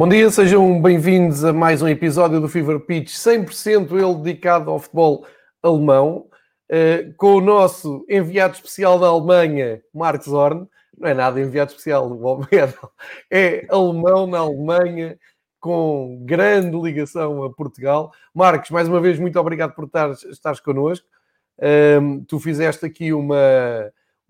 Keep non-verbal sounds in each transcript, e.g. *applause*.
Bom dia, sejam bem-vindos a mais um episódio do Fever Pitch, 100% ele dedicado ao futebol alemão, uh, com o nosso enviado especial da Alemanha, Marcos Horn. Não é nada enviado especial, *laughs* é alemão na Alemanha, com grande ligação a Portugal. Marcos, mais uma vez, muito obrigado por estar, estares connosco. Uh, tu fizeste aqui uma,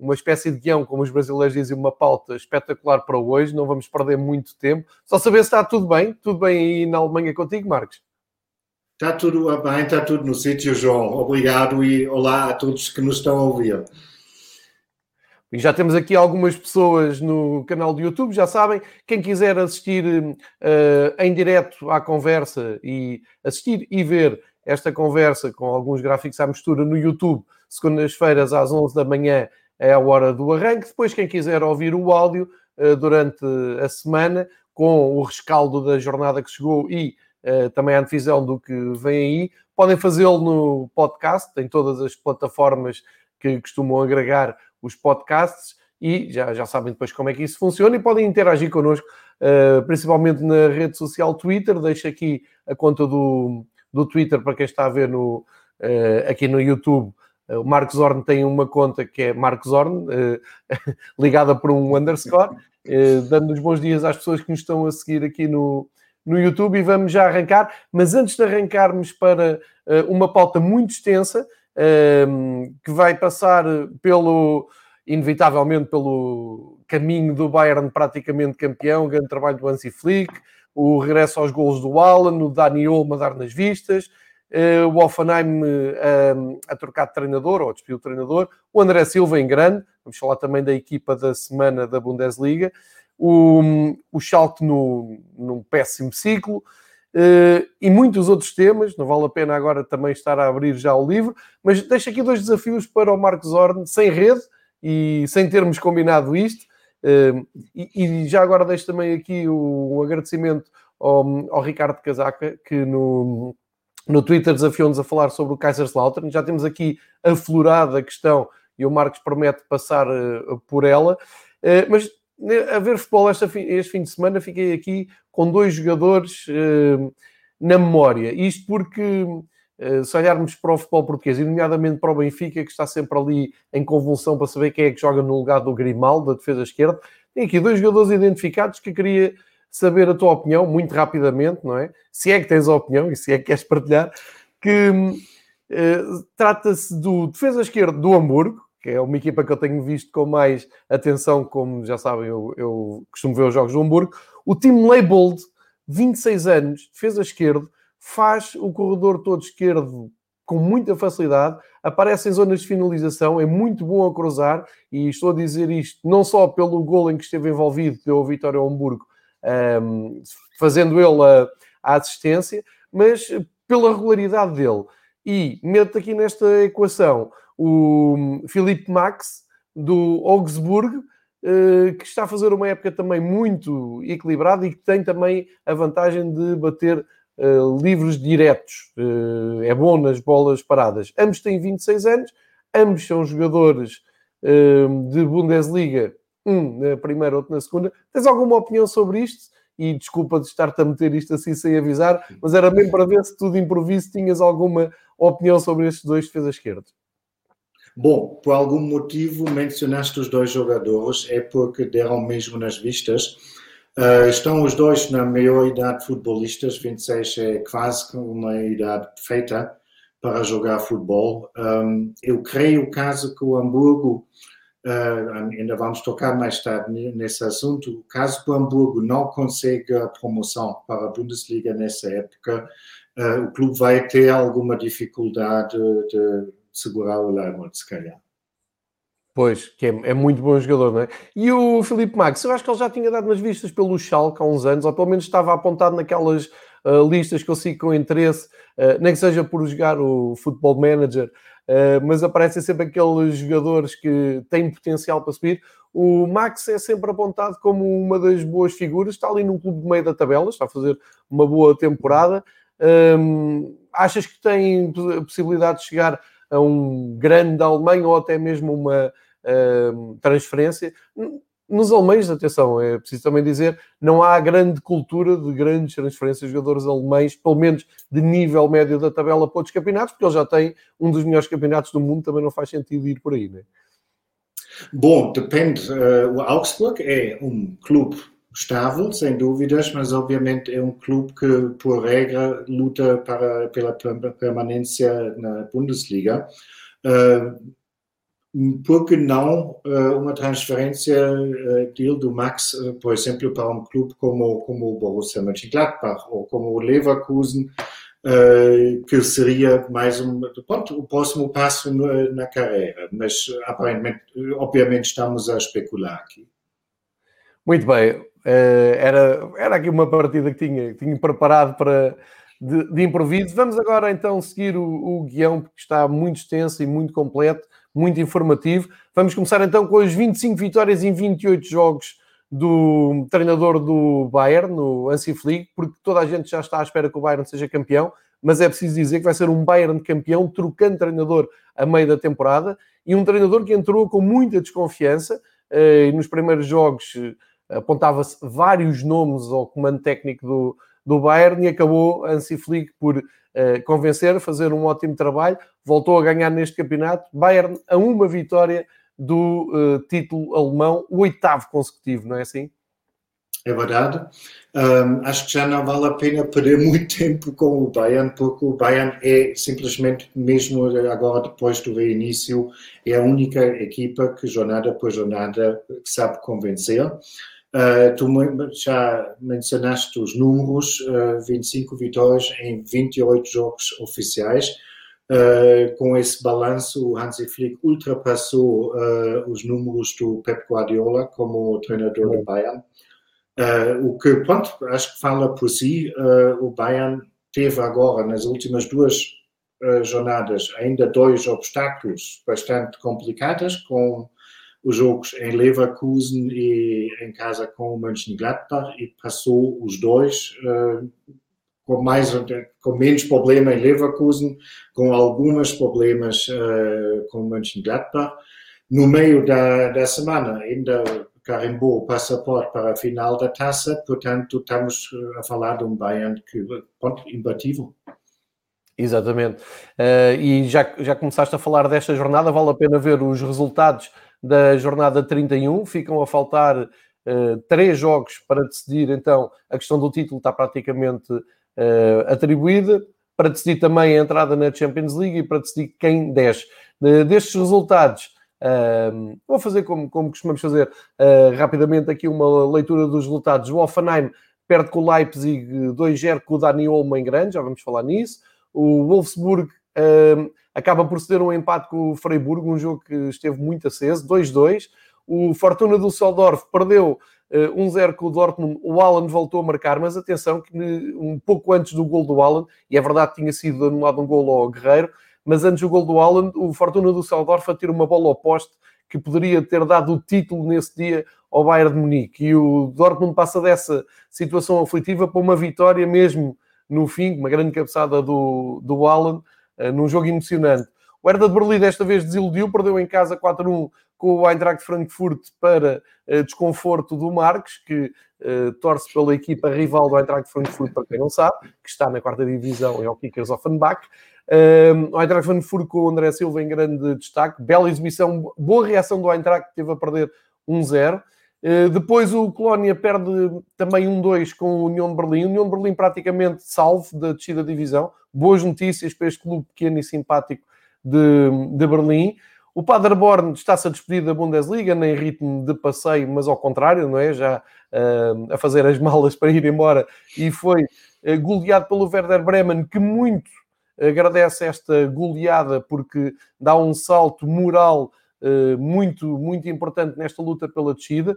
uma espécie de guião, como os brasileiros dizem, uma pauta espetacular para hoje. Não vamos perder muito tempo. Só saber se está tudo bem. Tudo bem aí na Alemanha contigo, Marcos? Está tudo bem, está tudo no sítio, João. Obrigado e olá a todos que nos estão a ouvir. E já temos aqui algumas pessoas no canal do YouTube, já sabem. Quem quiser assistir uh, em direto à conversa e assistir e ver esta conversa com alguns gráficos à mistura no YouTube, segundas-feiras às 11 da manhã, é a hora do arranque. Depois, quem quiser ouvir o áudio uh, durante a semana, com o rescaldo da jornada que chegou e uh, também a antevisão do que vem aí, podem fazê-lo no podcast, em todas as plataformas que costumam agregar os podcasts e já, já sabem depois como é que isso funciona e podem interagir connosco, uh, principalmente na rede social Twitter. Deixo aqui a conta do, do Twitter para quem está a ver no, aqui no YouTube eh, o Marcos Horn tem uma conta que é Marcos Horn, eh, *laughs* ligada por um underscore, eh, dando os bons dias às pessoas que nos estão a seguir aqui no, no YouTube e vamos já arrancar. Mas antes de arrancarmos para uma pauta muito extensa, ehm, que vai passar pelo, inevitavelmente, pelo caminho do Bayern praticamente campeão, grande trabalho do Hansi Flick, o regresso aos golos do Alan, o Dani Olmo a dar nas vistas, eh, o Offenheim eh, a, a trocar de treinador, ou a despedir o treinador, o André Silva em grande, vamos falar também da equipa da semana da Bundesliga, o, o Schalke no, num péssimo ciclo, Uh, e muitos outros temas, não vale a pena agora também estar a abrir já o livro, mas deixo aqui dois desafios para o Marcos Horn, sem rede e sem termos combinado isto, e, já agora deixo também aqui o, agradecimento ao, ao Ricardo Casaca, que no, no Twitter desafiou-nos a falar sobre o Kaiserslautern. Já temos aqui aflorada a questão e o Marcos promete passar uh, por ela. Uh, mas né, a ver futebol este fim, de semana, fiquei aqui com dois jogadores uh, na memória. Isto porque, se olharmos para o futebol português, e nomeadamente para o Benfica, que está sempre ali em convulsão para saber quem é que joga no lugar do Grimaldo, da defesa esquerda, tem aqui dois jogadores identificados que queria saber a tua opinião, muito rapidamente, não é? Se é que tens a opinião e se é que queres partilhar, que uh, trata-se do defesa esquerdo do Hamburgo, que é uma equipa que eu tenho visto com mais atenção, como já sabem, eu, eu costumo ver os jogos do Hamburgo. O time Leibold, 26 anos, defesa esquerdo, faz o corredor todo esquerdo com muita facilidade, aparece em zonas de finalização, é muito bom a cruzar, e estou a dizer isto não só pelo gol em que esteve envolvido, deu a vitória ao Hamburgo, um, fazendo ele a, a, assistência, mas pela regularidade dele. E meto aqui nesta equação o Felipe Max, do Augsburg, uh, que está a fazer uma época também muito equilibrada e que tem também a vantagem de bater uh, livros diretos. Uh, é bom nas bolas paradas. Ambos têm 26 anos, ambos são jogadores de Bundesliga um na primeira, outro na segunda. Tens alguma opinião sobre isto? E desculpa de estar-te a meter isto assim sem avisar, mas era mesmo para ver se tu de improviso tinhas alguma opinião sobre estes dois defesas esquerdos. Bom, por algum motivo mencionaste os dois jogadores, é porque deram mesmo nas vistas. Uh, estão os dois na maior idade futebolistas, 26 é quase uma idade perfeita para jogar futebol. Um, eu creio, caso que o Hamburgo Uh, ainda vamos tocar mais tarde nesse assunto. Caso o Hamburgo não consiga a promoção para a Bundesliga nessa época, uh, o clube vai ter alguma dificuldade de segurar o Leibniz, se calhar. Pois, que é, é, muito bom jogador, não é? E o Felipe Max, eu acho que ele já tinha dado umas vistas pelo Schalke há uns anos, ou pelo menos estava apontado naquelas uh, listas que eu sigo com interesse, nem que seja por jogar o Football Manager, Uh, mas aparecem sempre aqueles jogadores que têm potencial para subir. O Max é sempre apontado como uma das boas figuras, está ali num clube de meio da tabela, está a fazer uma boa temporada. Um, achas que tem possibilidade de chegar a um grande da Alemanha ou até mesmo uma transferência? Nos alemães, atenção, é preciso também dizer, não há grande cultura de grandes transferências de jogadores alemães, pelo menos de nível médio da tabela para outros campeonatos, porque eles já têm um dos melhores campeonatos do mundo, também não faz sentido ir por aí, né? Bom, depende. Uh, o Augsburg é um clube estável, sem dúvidas, mas obviamente é um clube que, por regra, luta para, pela permanência na Bundesliga. Uh, por que não uh, uma transferência uh, deal do Max, uh, por exemplo, para um clube como, como o Borussia Mönchengladbach ou como o Leverkusen, que seria mais um pronto, o próximo passo na carreira. Mas, aparentemente, obviamente, estamos a especular aqui. Muito bem. era, era aqui uma partida que tinha, tinha preparado para, de, de improviso. Vamos agora então seguir o, o guião, porque está muito extenso e muito completo muito informativo. Vamos começar então com as 25 vitórias em 28 jogos do treinador do Bayern, no Hansi Flick, porque toda a gente já está à espera que o Bayern seja campeão, mas é preciso dizer que vai ser um Bayern campeão, trocando treinador a meio da temporada, e um treinador que entrou com muita desconfiança, eh, e nos primeiros jogos eh, apontava-se vários nomes ao comando técnico do, do Bayern, e acabou Hansi Flick por convencer, fazer um ótimo trabalho, voltou a ganhar neste campeonato. Bayern a uma vitória do uh, título alemão, o oitavo consecutivo, não é assim? É verdade. Um, acho que já não vale a pena perder *laughs* muito tempo com o Bayern, porque o Bayern é simplesmente, mesmo agora depois do reinício, é a única equipa que jornada por jornada sabe convencer. Uh, tu já mencionaste os números, uh, ah, 25 vitórias em 28 jogos oficiais. Uh, com esse balanço, o Hansi Flick ultrapassou os números do Pep Guardiola como treinador do Bayern. o que, pronto, acho que fala por si. o Bayern teve agora, nas últimas duas jornadas, ainda dois obstáculos bastante complicados, com os jogos em Leverkusen e em casa com o Mönchengladbach e passou os dois uh, com mais com menos problema em Leverkusen, com alguns problemas uh, com o Mönchengladbach. No meio da, da semana ainda carimbou o passaporte para a final da taça, portanto estamos a falar de um Bayern que pronto, imbatível. Exatamente. Uh, e já, já começaste a falar desta jornada, vale a pena ver os resultados da jornada 31. Ficam a faltar uh, três jogos para decidir, então, a questão do título está praticamente uh, atribuída. Para decidir também a entrada na Champions League e para decidir quem desce. Uh, destes resultados, vou fazer como, como costumamos fazer rapidamente aqui uma leitura dos resultados. O Offenheim perde com o Leipzig 2-0 com o Dani Olmo em grande, já vamos falar nisso. O Wolfsburg acaba por ceder um empate com o Freiburg, um jogo que esteve muito aceso, 2-2. O Fortuna do Soldorf perdeu uh, eh, 1-0 com o Dortmund. O Alan voltou a marcar, mas atenção que um pouco antes do gol do Alan, e é verdade que tinha sido anulado um gol ao Guerreiro, mas antes do gol do Alan, o Fortuna do Soldorf atira uma bola ao poste que poderia ter dado o título nesse dia ao Bayern de Munique. E o Dortmund passa dessa situação aflitiva para uma vitória mesmo no fim, uma grande cabeçada do, do Alan, num jogo emocionante. O Herda de Berlim desta vez desiludiu, perdeu em casa 4-1 com o Eintracht Frankfurt para uh, desconforto do Marques, que uh, torce pela equipa rival do Eintracht Frankfurt, para quem não sabe, que está na quarta divisão, é o Kickers Offenbach. Uh, o Eintracht Frankfurt com o André Silva em grande destaque, bela exibição, boa reação do Eintracht, que teve a perder 1-0. Uh, depois o Colónia perde também 1-2 com o União de Berlim. União de Berlim praticamente salvo da descida da divisão. Boas notícias para este clube pequeno e simpático de, de Berlim. O Paderborn está-se a despedir da Bundesliga, nem ritmo de passeio, mas ao contrário, não é? Já uh, a fazer as malas para ir embora e foi uh, goleado pelo Werder Bremen, que muito agradece esta goleada porque dá um salto moral uh, muito, muito importante nesta luta pela descida.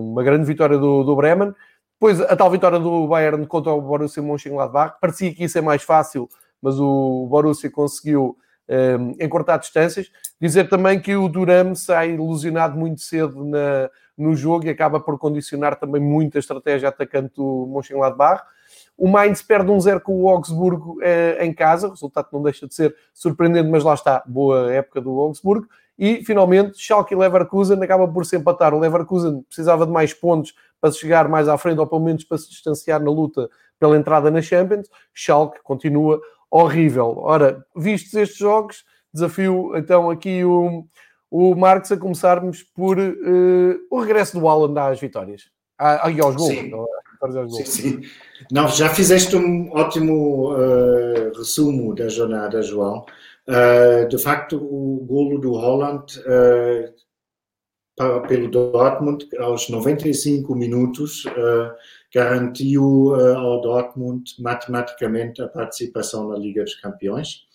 Uma grande vitória do, do Bremen. Depois a tal vitória do Bayern contra o Borussia Mönchengladbach. Parecia que ia ser mais fácil, mas o Borussia conseguiu um, encurtar distâncias. Dizer também que o Duram sai ilusionado muito cedo na, no jogo e acaba por condicionar também muito a estratégia atacante do Mönchengladbach. O Mainz perde um zero com o Augsburgo eh, em casa, o resultado não deixa de ser surpreendente, mas lá está, boa época do Augsburgo. E, finalmente, Schalke e Leverkusen acaba por se empatar. O Leverkusen precisava de mais pontos para chegar mais à frente, ou pelo menos para se distanciar na luta pela entrada na Champions. Schalke continua horrível. Ora, vistos estes jogos, desafio então aqui o, o Marcos a começarmos por uh, o regresso do Alan às vitórias. Ah, e aos gols. Sim. Sim, sim. Não, já fizeste um ótimo uh, resumo da jornada, João. Uh, de facto, o golo do Holland uh, pelo Dortmund aos 95 minutos uh, garantiu ao Dortmund matematicamente a participação na Liga dos Campeões.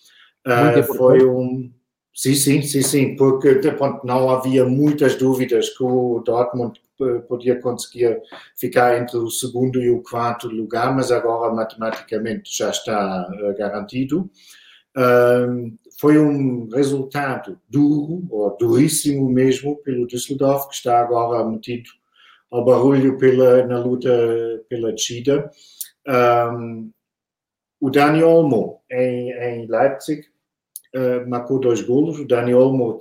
foi um sim, sim, sim, sim, porque não havia muitas dúvidas que o Dortmund podia conseguir ficar entre o segundo e o quarto lugar, mas agora matematicamente já está garantido foi um resultado duro, ou duríssimo mesmo, pelo Düsseldorf, que está agora metido ao barulho pela, na luta pela descida. Um, o Dani Olmo, em, em Leipzig, uh, marcou dois golos. O Dani Olmo,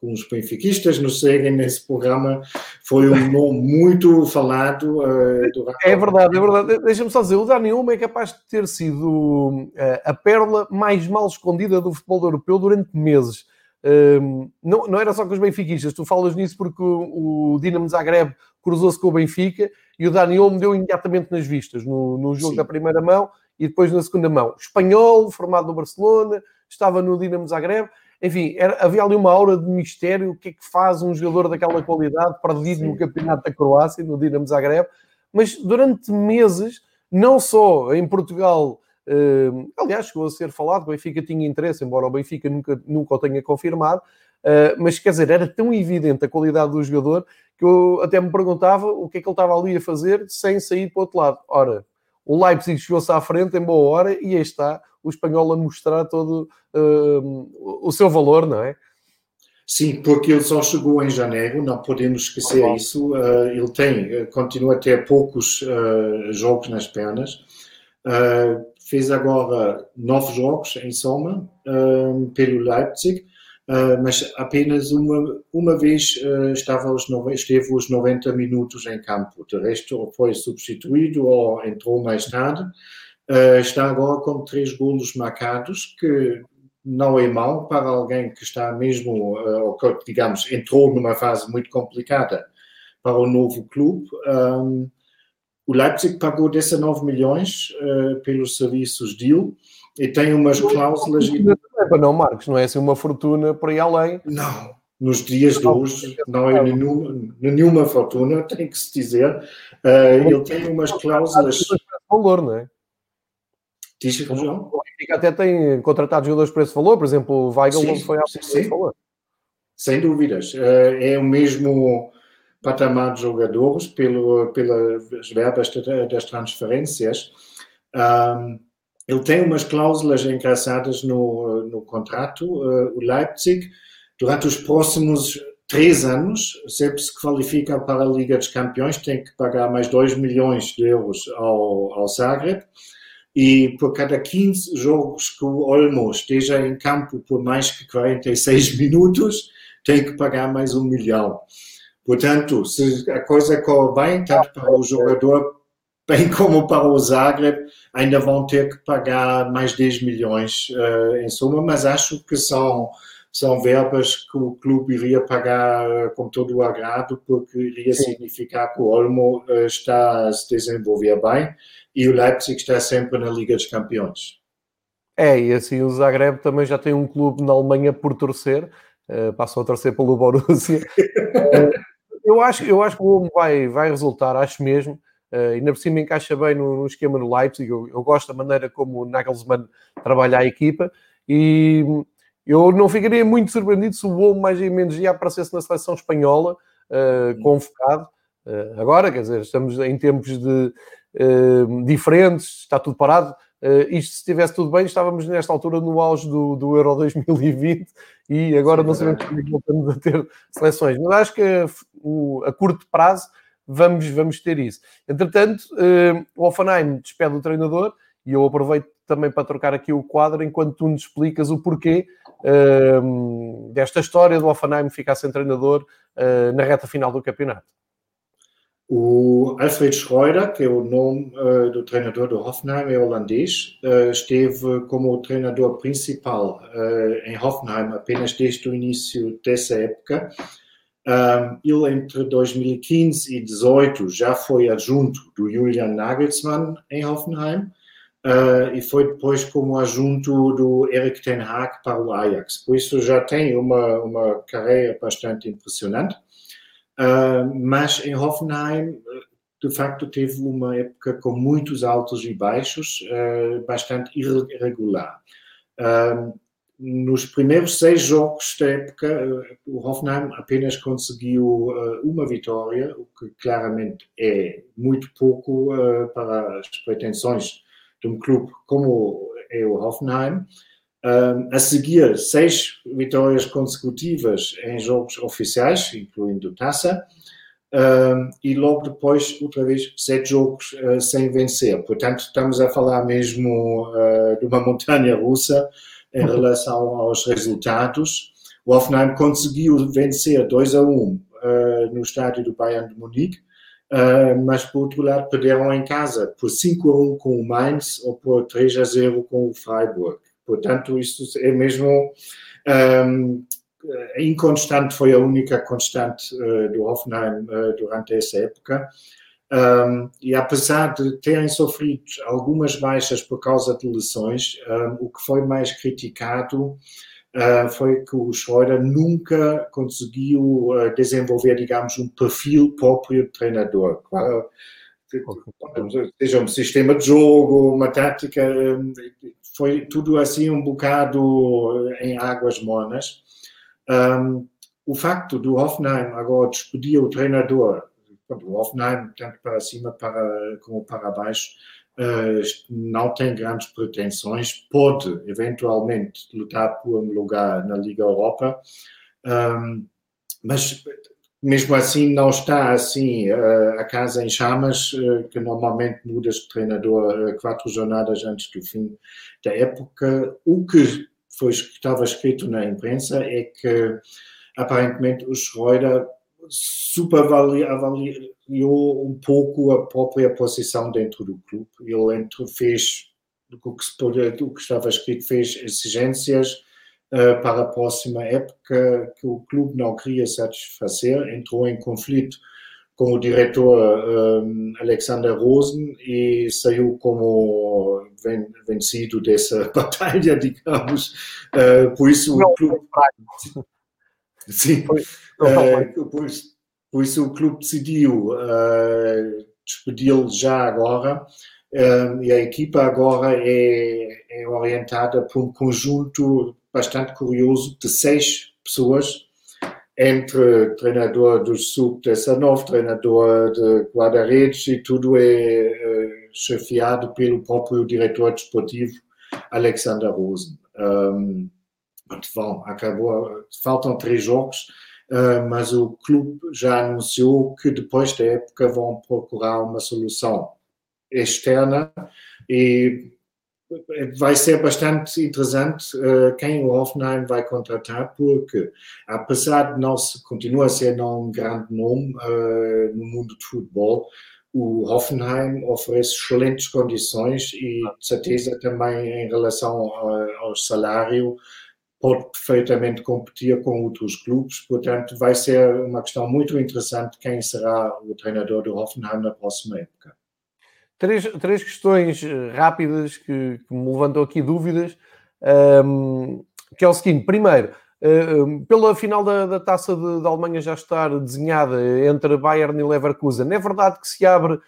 com os benfiquistas nos seguem nesse programa, foi um nome muito falado. Uh. É verdade, é verdade. Deixa-me só dizer, o Dani Olmo é capaz de ter sido uh, a pérola mais mal escondida do futebol europeu durante meses. Um, não, não era só com os benfiquistas, tu falas nisso porque o, o Dinamo Zagreb cruzou-se com o Benfica e o Dani Olmo deu imediatamente nas vistas no, no jogo Sim. da primeira mão e depois na segunda mão. Espanhol, formado no Barcelona, estava no Dinamo Zagreb. Enfim, era, havia ali uma aura de mistério. O que é que faz um jogador daquela qualidade perdido Sim. no campeonato da Croácia, no Dinamo Zagreb? Mas durante meses, não só em Portugal, eh, aliás, chegou a ser falado, o Benfica tinha interesse, embora o Benfica nunca, nunca o tenha confirmado, eh, mas quer dizer, era tão evidente a qualidade do jogador que eu até me perguntava o que é que ele estava ali a fazer sem sair para o outro lado. Ora, o Leipzig chegou-se à frente em boa hora e aí está o espanhol a mostrar todo uh, o seu valor, não é? Sim, porque ele só chegou em janeiro, não podemos esquecer oh, isso. Uh, ele tem, continua a ter poucos uh, jogos nas pernas. Fez agora nove jogos em soma pelo Leipzig, mas apenas uma, uma vez estava os, esteve os 90 minutos em campo. De resto, foi substituído ou entrou mais tarde. Uh, está agora com três golos marcados, que não é mau para alguém que está mesmo, uh, ou que, digamos, entrou numa fase muito complicada para o novo clube. Um, o Leipzig pagou 19 milhões uh, pelos serviços dele e tem umas cláusulas. Não, Marcos, não é assim uma fortuna por aí além. Não, nos dias de hoje não é nenhuma, nenhuma fortuna, tem que se dizer. Uh, ele tem umas cláusulas. Valor, não é? Diz, João? O Benfica até tem contratado jogadores por esse valor, por exemplo, o Weigl não foi a esse valor. Sem dúvidas. Eh, é o mesmo patamar de jogadores pelo, pelas verbas das transferências. Ele tem umas cláusulas engraçadas no, no contrato. Eh, o Leipzig, durante os próximos três anos, sempre se qualifica para a Liga dos Campeões, tem que pagar mais 2 milhões de euros ao, ao Zagreb e por cada 15 jogos que o Olmo esteja em campo por mais que 46 *laughs* minutos, tem que pagar mais um milhão. Portanto, se a coisa corre bem, tanto para o jogador bem como para o Zagreb, ainda vão ter que pagar mais 10 milhões uh, em suma, mas acho que são, são verbas que o clube iria pagar uh, com todo o agrado, porque iria Sim. significar que o Olmo uh, está a se desenvolver bem e o Leipzig está sempre na Liga dos Campeões. É, e assim o Zagreb também já tem um clube na Alemanha por torcer, uh, passam a torcer pelo Borussia. *laughs* eu, acho, eu acho que o Olmo vai, vai resultar, acho mesmo, uh, ainda por cima encaixa bem no, no esquema do Leipzig, eu, eu, gosto da maneira como o Nagelsmann trabalha a equipa. E eu não ficaria muito surpreendido se o Olmo mais ou menos já aparecesse na seleção espanhola, uh, convocado, agora, quer dizer, estamos em tempos de Ehm, diferentes, está tudo parado. Uh, isto, se estivesse tudo bem, estávamos nesta altura no auge do, do Euro 2020 e agora não sabemos como é que voltamos a ter seleções. Mas acho que a, o, a curto prazo vamos, vamos ter isso. Entretanto, uh, o Offenheim despede o treinador e eu aproveito também para trocar aqui o quadro, enquanto tu nos explicas o porquê uh, desta história do Offenheim ficar sem treinador uh, na reta final do campeonato. O Alfred Schreuder, que é o nome uh, do treinador do Hoffenheim, é holandês, uh, esteve como treinador principal em Hoffenheim apenas desde o início dessa época. Ele, entre 2015 e 2018, já foi adjunto do Julian Nagelsmann em Hoffenheim e foi depois como adjunto do Erik Ten Hag para o Ajax. Por isso já tem uma, uma carreira bastante impressionante. Uh, mas em Hoffenheim, de facto, teve uma época com muitos altos e baixos, uh, bastante irregular. Uh, nos primeiros seis jogos da época, o Hoffenheim apenas conseguiu uma vitória, o que claramente é muito pouco para as pretensões de um clube como é o Hoffenheim. A seguir, seis vitórias consecutivas em jogos oficiais, incluindo taça, e logo depois, outra vez, sete jogos sem vencer. Portanto, estamos a falar mesmo de uma montanha russa em relação aos resultados. O Hoffenheim conseguiu vencer 2 a 1 uh, no estádio do Bayern de Munique, mas por outro lado perderam em casa por 5 a 1 com o Mainz ou por 3 a 0 com o Freiburg. Portanto, isso é mesmo um, inconstante, foi a única constante do Hoffenheim durante essa época. Um, e apesar de terem sofrido algumas baixas por causa de lesões, um, o que foi mais criticado uh, foi que o Schroeder nunca conseguiu desenvolver, digamos, um perfil próprio de treinador. Claro, seja um sistema de jogo, uma tática, foi tudo assim um bocado em águas mornas. Um, o facto do Hoffenheim agora despedir o treinador, o Hoffenheim, tanto para cima para, como para baixo, uh, não tem grandes pretensões, pode eventualmente lutar por um lugar na Liga Europa, um, mas mesmo assim não está assim uh, a casa em chamas, uh, que normalmente muda de treinador quatro jornadas antes do fim da época. O que foi, estava escrito na imprensa é que aparentemente o Schroeder superavaliou um pouco a própria posição dentro do clube. Ele fez o que, o que estava escrito, fez exigências uh, para a próxima época que o clube não queria satisfazer, entrou em conflito com o diretor um, Alexander Rosen e saiu como ven vencido dessa *laughs* batalha, digamos. Uh, por isso o clube. Sim, uh, por, por, isso o clube decidiu uh, despedi-lo já agora. e a equipa agora é, é orientada por um conjunto bastante curioso de seis pessoas, entre treinador do sub-19, treinador de guarda-redes e tudo é uh, chefiado pelo próprio diretor desportivo Alexander Rosen. Um, bom, acabou, faltam três jogos, uh, mas o clube já anunciou que depois da época vão procurar uma solução externa e vai ser bastante interessante uh, quem o Hoffenheim vai contratar, porque apesar de não se, continua a ser não um grande nome uh, no mundo de futebol, o Hoffenheim oferece excelentes condições e de certeza também em relação ao, ao salário pode perfeitamente competir com outros clubes, portanto vai ser uma questão muito interessante quem será o treinador do Hoffenheim na próxima época. Três, três questões eh, rápidas que, que me levantam aqui dúvidas, um, que é o seguinte, primeiro, um, pela final da, da Taça da Alemanha já estar desenhada entre Bayern e Leverkusen, é verdade que se abre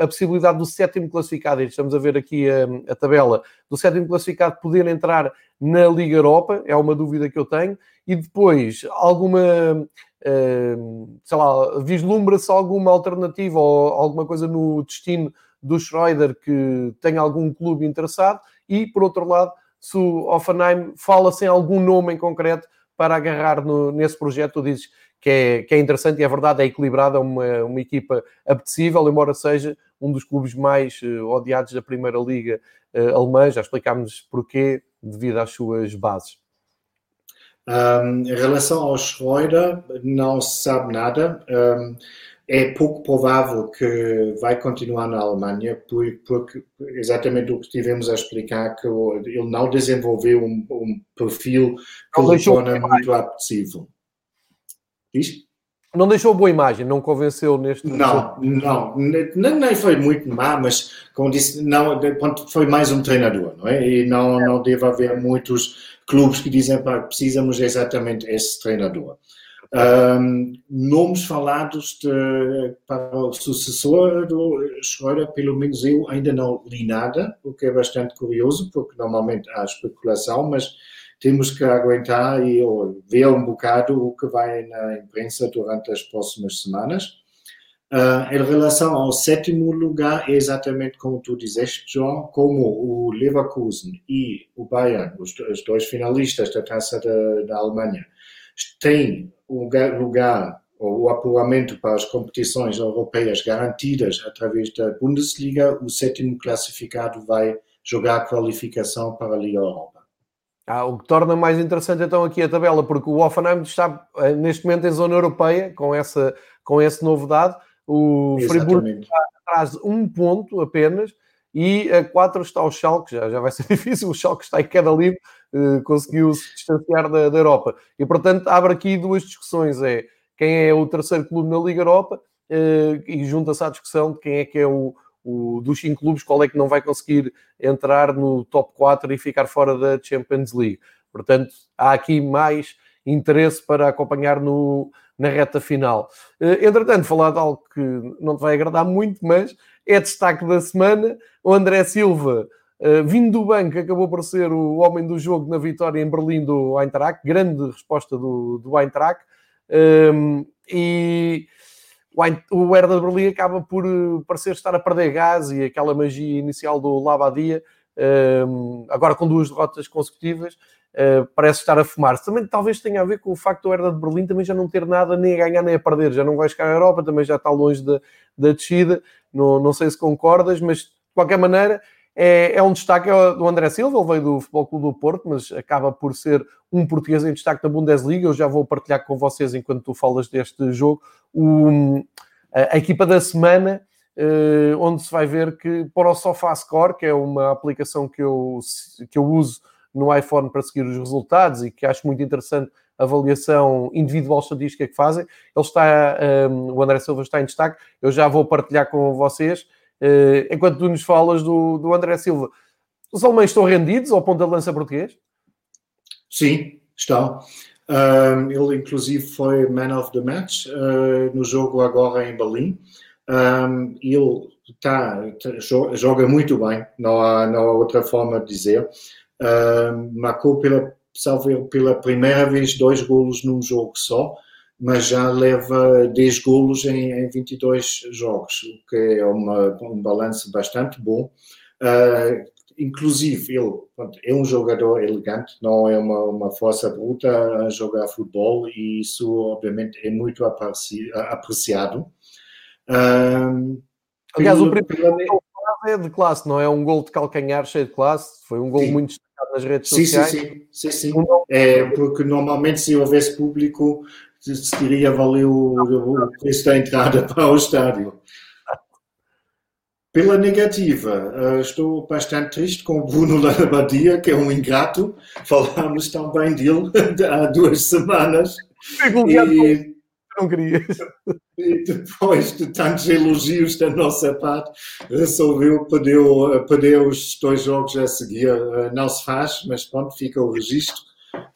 a possibilidade do sétimo classificado, e estamos a ver aqui a, a, tabela, do sétimo classificado poder entrar na Liga Europa, é uma dúvida que eu tenho, e depois alguma, uh, sei lá, vislumbra-se alguma alternativa ou alguma coisa no destino do Schroeder que tem algum clube interessado e, por outro lado, se o Offenheim fala sem algum nome em concreto para agarrar no, nesse projeto, tu dizes que é, que é interessante e é verdade, é equilibrada, é uma, uma equipa apetecível, embora seja um dos clubes mais uh, odiados da Primeira Liga uh, alemã, já explicámos porquê, devido às suas bases. Um, em relação ao Schroeder, não se sabe nada. Um, é pouco provável que vai continuar na Alemanha, porque exatamente o que tivemos a explicar, que ele não desenvolveu um, um perfil que o torna muito apetecível. Diz? Não deixou boa imagem, não convenceu neste. Não, não, nem, nem foi muito má, mas como disse, não, foi mais um treinador, não é? E não, não deve haver muitos clubes que dizem que precisamos exatamente esse treinador. Um, nomes falados de, para o sucessor do Schroeder, pelo menos eu ainda não li nada, o que é bastante curioso, porque normalmente há especulação, mas temos que aguentar e ver um bocado o que vai na imprensa durante as próximas semanas. Uh, em relação ao sétimo lugar, é exatamente como tu disseste, João, como o Leverkusen e o Bayern, os, os dois finalistas da Taça da, da Alemanha, têm o lugar ou o apuramento para as competições europeias garantidas através da Bundesliga, o sétimo classificado vai jogar a qualificação para a Liga Europa. Ah, o que torna mais interessante então aqui a tabela, porque o Offenheim está eh, neste momento em zona europeia, com essa, com esse novo dado. O Friburgo está atrás de um ponto apenas e a 4 está o Schalke, já, já vai ser *laughs* difícil, o Schalke está em queda livre, eh, conseguiu se distanciar da, da, Europa. E portanto abre aqui duas discussões, é quem é o terceiro clube na Liga Europa eh, e junta-se à discussão de quem é que é o, o, dos cinco clubes, qual é que não vai conseguir entrar no top 4 e ficar fora da Champions League. Portanto, há aqui mais interesse para acompanhar no, na reta final. Uh, entretanto, falar de algo que não te vai agradar muito, mas é destaque da semana. O André Silva, uh, vindo do banco, acabou por ser o homem do jogo na vitória em Berlim do Eintracht. Grande resposta do, do Eintracht. Ehm, e o Herda de Berlim acaba por eh, parecer estar a perder gás e aquela magia inicial do Labadia, ehm, agora com duas derrotas consecutivas, eh, parece estar a fumar-se. Também talvez tenha a ver com o facto do Herda de Berlim também já não ter nada nem a ganhar nem a perder, já não vai chegar à Europa, também já está longe da, da descida, não, não sei se concordas, mas de qualquer maneira é, é um destaque é do André Silva, ele veio do Futebol Clube do Porto, mas acaba por ser um português em destaque na Bundesliga. Eu já vou partilhar com vocês, enquanto tu falas deste jogo, o, a, a, equipa da semana, uh, onde se vai ver que para o SofaScore, que é uma aplicação que eu, que eu uso no iPhone para seguir os resultados e que acho muito interessante avaliação individual estatística que fazem. Ele está, um, eh, o André Silva está em destaque. Eu já vou partilhar com vocês enquanto tu nos falas do, do André Silva, os alemães estão rendidos ao ponto da lança português? Sim, estão. Um, ele, inclusive, foi man of the match uh, no jogo agora em Berlim. Um, ele tá, tá, joga muito bem, não há, não há outra forma de dizer. Um, marcou pela, pela primeira vez dois golos num jogo só mas já leva 10 golos em, em 22 jogos, o que é uma, um balanço bastante bom. Uh, inclusive, ele é um jogador elegante, não é uma, uma força bruta a jogar futebol e isso, obviamente, é muito apreciado. Uh, Aliás, o primeiro gol é de classe, não é um gol de calcanhar cheio de classe, foi um gol sim. muito destacado nas redes sim, sociais. Sim, sim, sim. sim. É, porque normalmente se houvesse público teria valer o, preço da entrada *laughs* para o estádio. Pela negativa, eh, estou bastante triste com o Bruno Labadia, que é um ingrato. Falámos tão bem dele *laughs* há duas semanas. E, não querias. E depois de tantos elogios da nossa parte, resolveu perder, perder os dois jogos a seguir. Eh, não se faz, mas pronto, fica o registro.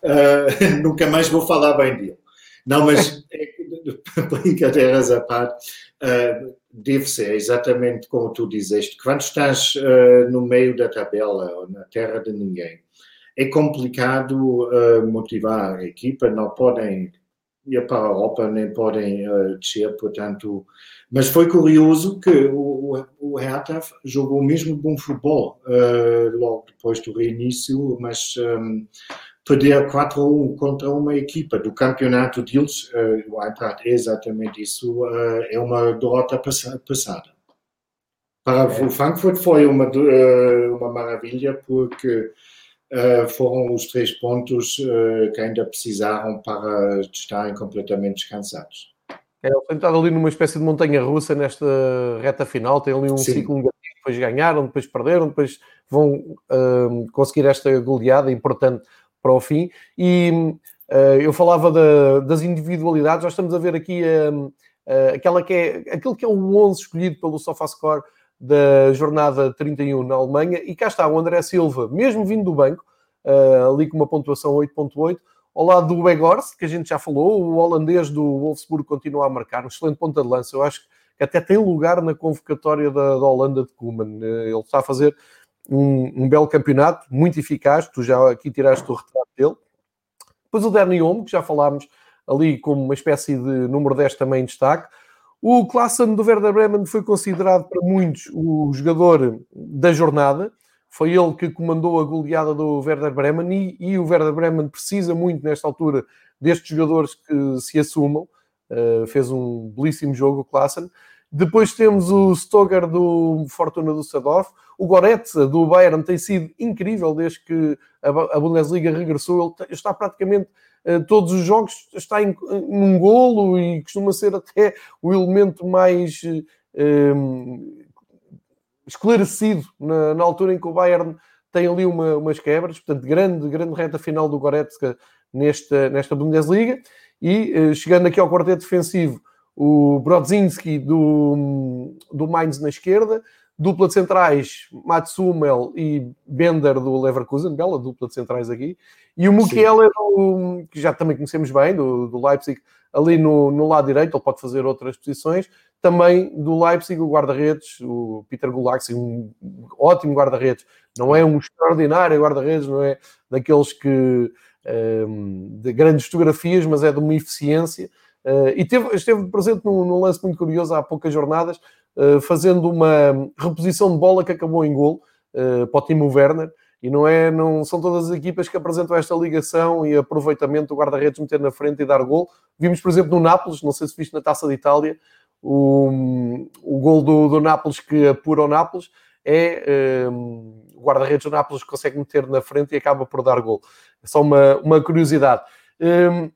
Uh, *laughs* nunca mais vou falar bem dele. Não, mas *laughs* brincadeiras à parte, uh, deve ser exatamente como tu dizeste. Quando estás uh, no meio da tabela ou na terra de ninguém, é complicado uh, motivar a equipa, não podem ir para a Europa, nem podem uh, descer, portanto. Mas foi curioso que o, o Hertha jogou mesmo bom futebol uh, logo depois do reinício, mas um, perder 4 a 1 contra uma equipa do campeonato deles, uh, o Eintracht é exatamente isso, uh, é uma derrota passada. Para o Frankfurt foi uma, uh, uma maravilha porque foram os três pontos que ainda precisaram para estarem completamente descansados. É, eles ali numa espécie de montanha russa nesta reta final, tem ali um Sim. ciclo negativo, depois ganharam, depois perderam, depois vão conseguir esta goleada importante para o fim. E uh, eu falava da, das individualidades, nós estamos a ver aqui uh, aquela que é, aquilo que é o 11 escolhido pelo SofaScore da jornada 31 na Alemanha, e cá está o André Silva, mesmo vindo do banco, ali com uma pontuação 8.8, ao lado do Weghorst, que a gente já falou, o holandês do Wolfsburg continua a marcar, um excelente ponta de lança, eu acho que até tem lugar na convocatória da, da Holanda de Koeman, ele está a fazer um, um, belo campeonato, muito eficaz. Tu já aqui tiraste o retrato dele. Depois o Danny Olmo, que já falámos ali como uma espécie de número 10 também em destaque. O Klassen do Werder Bremen foi considerado para muitos o jogador da jornada. Foi ele que comandou a goleada do Werder Bremen e, e o Werder Bremen precisa muito nesta altura destes jogadores que se assumam. Uh, fez um belíssimo jogo o Klassen. Depois temos o Stoger do Fortuna do Sadorf. O Goretzka do Bayern tem sido incrível desde que a Bundesliga regressou. Ele está praticamente eh, todos os jogos está em, num golo e costuma ser até o elemento mais um, ehm, esclarecido na, na, altura em que o Bayern tem ali uma, umas quebras. Portanto, grande, grande reta final do Goretzka nesta, nesta Bundesliga. E eh, chegando aqui ao quarteto defensivo, o Brodzinski do, do Mainz na esquerda, dupla de centrais, Matsumel e Bender do Leverkusen, bela dupla de centrais aqui, e o Mukiele, que já também conhecemos bem, do, do Leipzig, ali no, no, lado direito, ele pode fazer outras posições, também do Leipzig, o guarda-redes, o Peter Gulaxi, um ótimo guarda-redes, não é um extraordinário guarda-redes, não é daqueles que um, ehm, de grandes fotografias, mas é de uma eficiência, e teve, esteve presente num, num, lance muito curioso há poucas jornadas, uh, fazendo uma reposição de bola que acabou em gol uh, para o Timo Werner. E não, é, não são todas as equipas que apresentam esta ligação e aproveitamento do guarda-redes meter na frente e dar gol. Vimos, por exemplo, no Nápoles, não sei se viste na Taça de Itália, o, o gol do, do Nápoles que apura o Nápoles é um, o guarda-redes do Nápoles que consegue meter na frente e acaba por dar gol. É só uma, uma curiosidade. Um,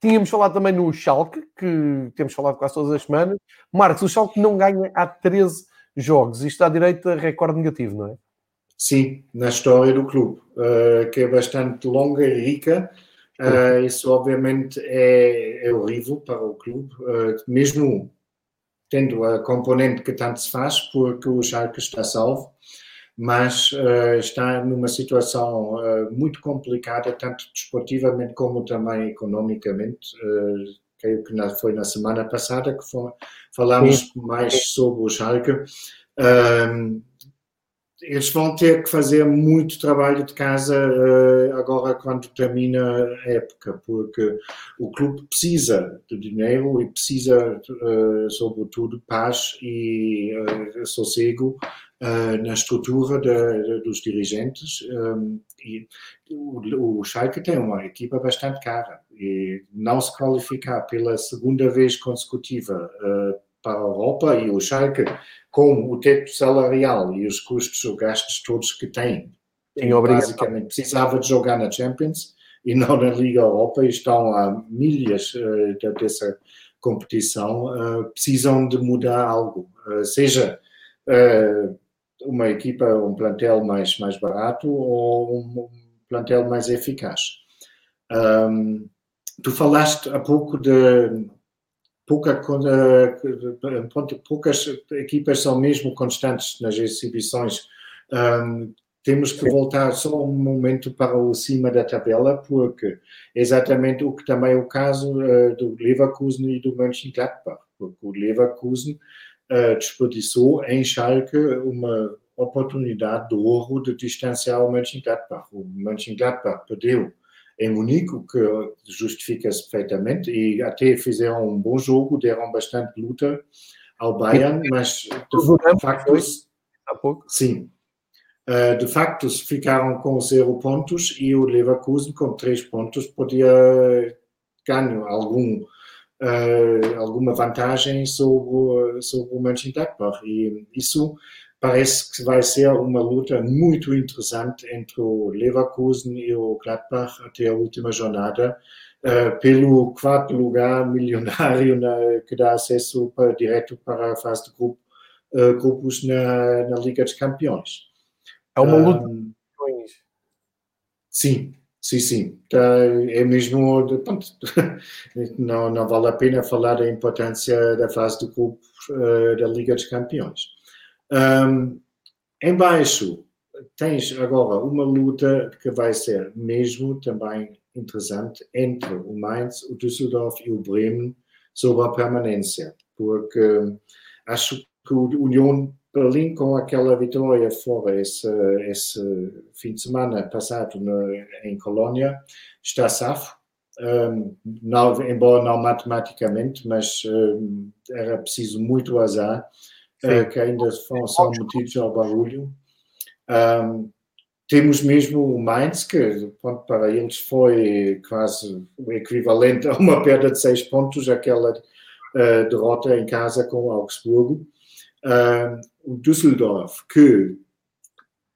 Tínhamos falado também no Schalke, que temos falado quase todas as semanas. Marcos, o Schalke não ganha há 13 jogos. Isto à direita recorde negativo, não é? Sim, na história do clube, uh, que é bastante longa e rica. Uh, isso obviamente é, é, horrível para o clube, uh, mesmo tendo a componente que tanto se faz, porque o Schalke está salvo mas uh, está numa situação uh, muito complicada, tanto desportivamente como também economicamente. Uh, creio que na, foi na semana passada que foi, falámos Sim. mais sobre o Schalke. Ehm, eles vão ter que fazer muito trabalho de casa agora quando termina a época, porque o clube precisa de dinheiro e precisa, sobretudo, paz e sossego uh, na estrutura de, de, dos dirigentes. Um, e o, o Schalke tem uma equipa bastante cara e não se qualificar pela segunda vez consecutiva uh, para a Europa e o Schalke com o teto salarial e os custos ou gastos todos que tem, Sim, basicamente precisava de jogar na Champions e não na Liga Europa e estão a milhas uh, dessa competição, uh, precisam de mudar algo, uh, seja uma equipa, um plantel mais, mais barato ou um plantel mais eficaz. Um, tu falaste há pouco de pouca, poucas equipas são mesmo constantes nas exibições. Um, temos que voltar só um momento para o cima da tabela, porque é exatamente o que também é o caso uh, do Leverkusen e do Mönchengladbach, porque o Leverkusen desperdiçou em Schalke uma oportunidade de ouro de distanciar o Mönchengladbach. O Mönchengladbach perdeu em Munique, o que justifica-se perfeitamente, e até fizeram um bom jogo, deram bastante luta ao Bayern, mas de facto... Sim. Uh, de facto, ficaram com zero pontos e o Leverkusen, com três pontos, podia ganhar algum, uh, alguma vantagem sobre, sobre o Mönchengladbach. E isso parece que vai ser uma luta muito interessante entre o Leverkusen e o Gladbach até a última jornada, uh, pelo quarto lugar milionário na, que dá acesso para, direto para a fase de grupo, uh, grupos na, na Liga dos Campeões. É uma luta um, Sim, sim, sim. É mesmo. Pronto, *laughs* não, não vale a pena falar da importância da fase de grupos uh, da Liga dos Campeões. Um, em baixo, tens agora uma luta que vai ser mesmo também interessante entre o Mainz, o Düsseldorf e o Bremen sobre a permanência, porque acho que o União Berlim, com aquela vitória fora esse, esse fim de semana passado no, em Colônia, está safo. Um, não, embora não matematicamente, mas um, era preciso muito azar, uh, que ainda são, são metidos ao barulho. Um, temos mesmo o Mainz, que pronto, para eles foi quase o equivalente a uma perda de seis pontos, aquela uh, derrota em casa com o Augsburgo. O Düsseldorf, que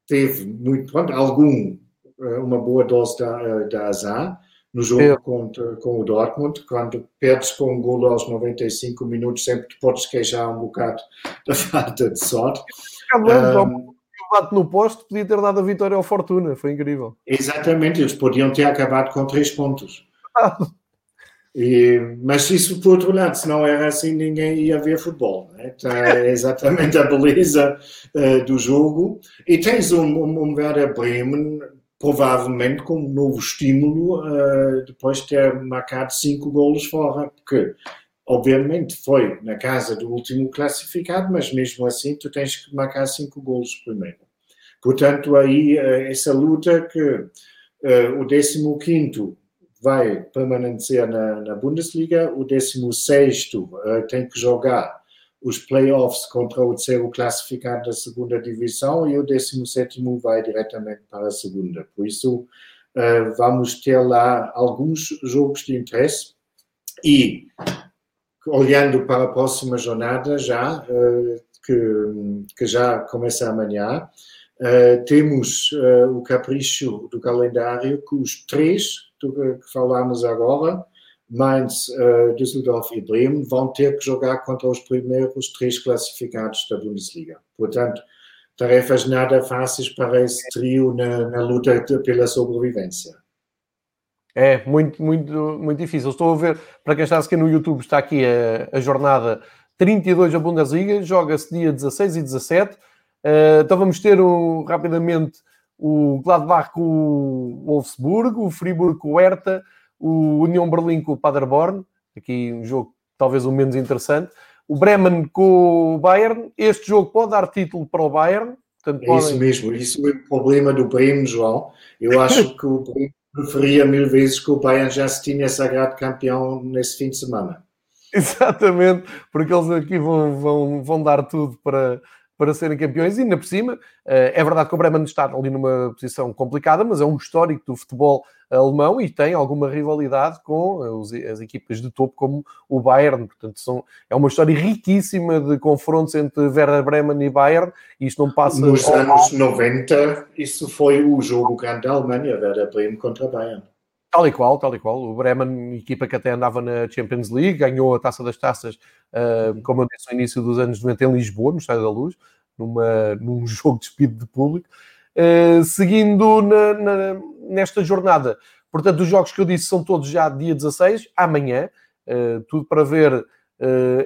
teve muito, pronto, algum, uh, uma boa dose da, da azar no jogo é. contra, com o Dortmund, quando perdes com um golo aos 95 minutos, sempre te podes queixar um bocado *laughs* da falta de sorte. Um, bate no posto, podia ter dado a vitória ao Fortuna, foi incrível. Exatamente, eles podiam ter acabado com três pontos. *laughs* E, mas isso, por outro lado, se não era assim, ninguém ia ver futebol. Né? É *laughs* exatamente a beleza uh, do jogo. E tens um, um, um Werder Bremen, provavelmente com um novo estímulo, uh, depois de ter marcado cinco golos fora, porque, obviamente, foi na casa do último classificado, mas mesmo assim tu tens que marcar cinco golos primeiro. Portanto, aí, uh, essa luta que o 15 quinto vai permanecer na, na Bundesliga, o 16 uh, eh, tem que jogar os playoffs contra o terceiro classificado da segunda divisão e o 17 vai diretamente para a segunda. Por isso, uh, vamos ter lá alguns jogos de interesse e, olhando para a próxima jornada já, uh, que, que já começa amanhã, Uh, temos uh, o capricho do calendário que os três que falámos agora, Mainz, uh, Düsseldorf e Bremen, vão ter que jogar contra os primeiros três classificados da Bundesliga. Portanto, tarefas nada fáceis para esse trio na, na luta pela sobrevivência. É, muito, muito, muito difícil. Estou a ver, para quem está aqui no YouTube, está aqui a, a jornada 32 da Bundesliga, joga-se dia 16 e 17. Uh, então vamos ter um, rapidamente o Gladbach com o Wolfsburg, o Friburgo com o Hertha, o União Berlim com o Paderborn, aqui um jogo talvez o menos interessante, o Bremen com o Bayern. Este jogo pode dar título para o Bayern. Portanto, podem... É isso mesmo, isso é o problema do Bremen, João. Eu *laughs* acho que o Bremen preferia mil vezes que o Bayern já se tinha sagrado campeão nesse fim de semana. Exatamente, porque eles aqui vão, vão, vão dar tudo para, para serem campeões, e ainda por cima, eh, é verdade que o Bremen está ali numa posição complicada, mas é um histórico do futebol alemão e tem alguma rivalidade com as equipas de topo como o Bayern, portanto são, é uma história riquíssima de confrontos entre Werder Bremen e Bayern, e isto não passa... Nos anos 90, isso foi o jogo grande da Alemanha, Werder Bremen contra Bayern. Tal e qual, tal e qual. O Bremen, equipa que até andava na Champions League, ganhou a Taça das Taças, uh, como eu disse, no início dos anos 90 em Lisboa, no Estádio da Luz, numa, *laughs* num jogo de despido de público. Uh, seguindo na, na, nesta jornada, portanto, os jogos que eu disse são todos já dia 16, amanhã, uh, tudo para ver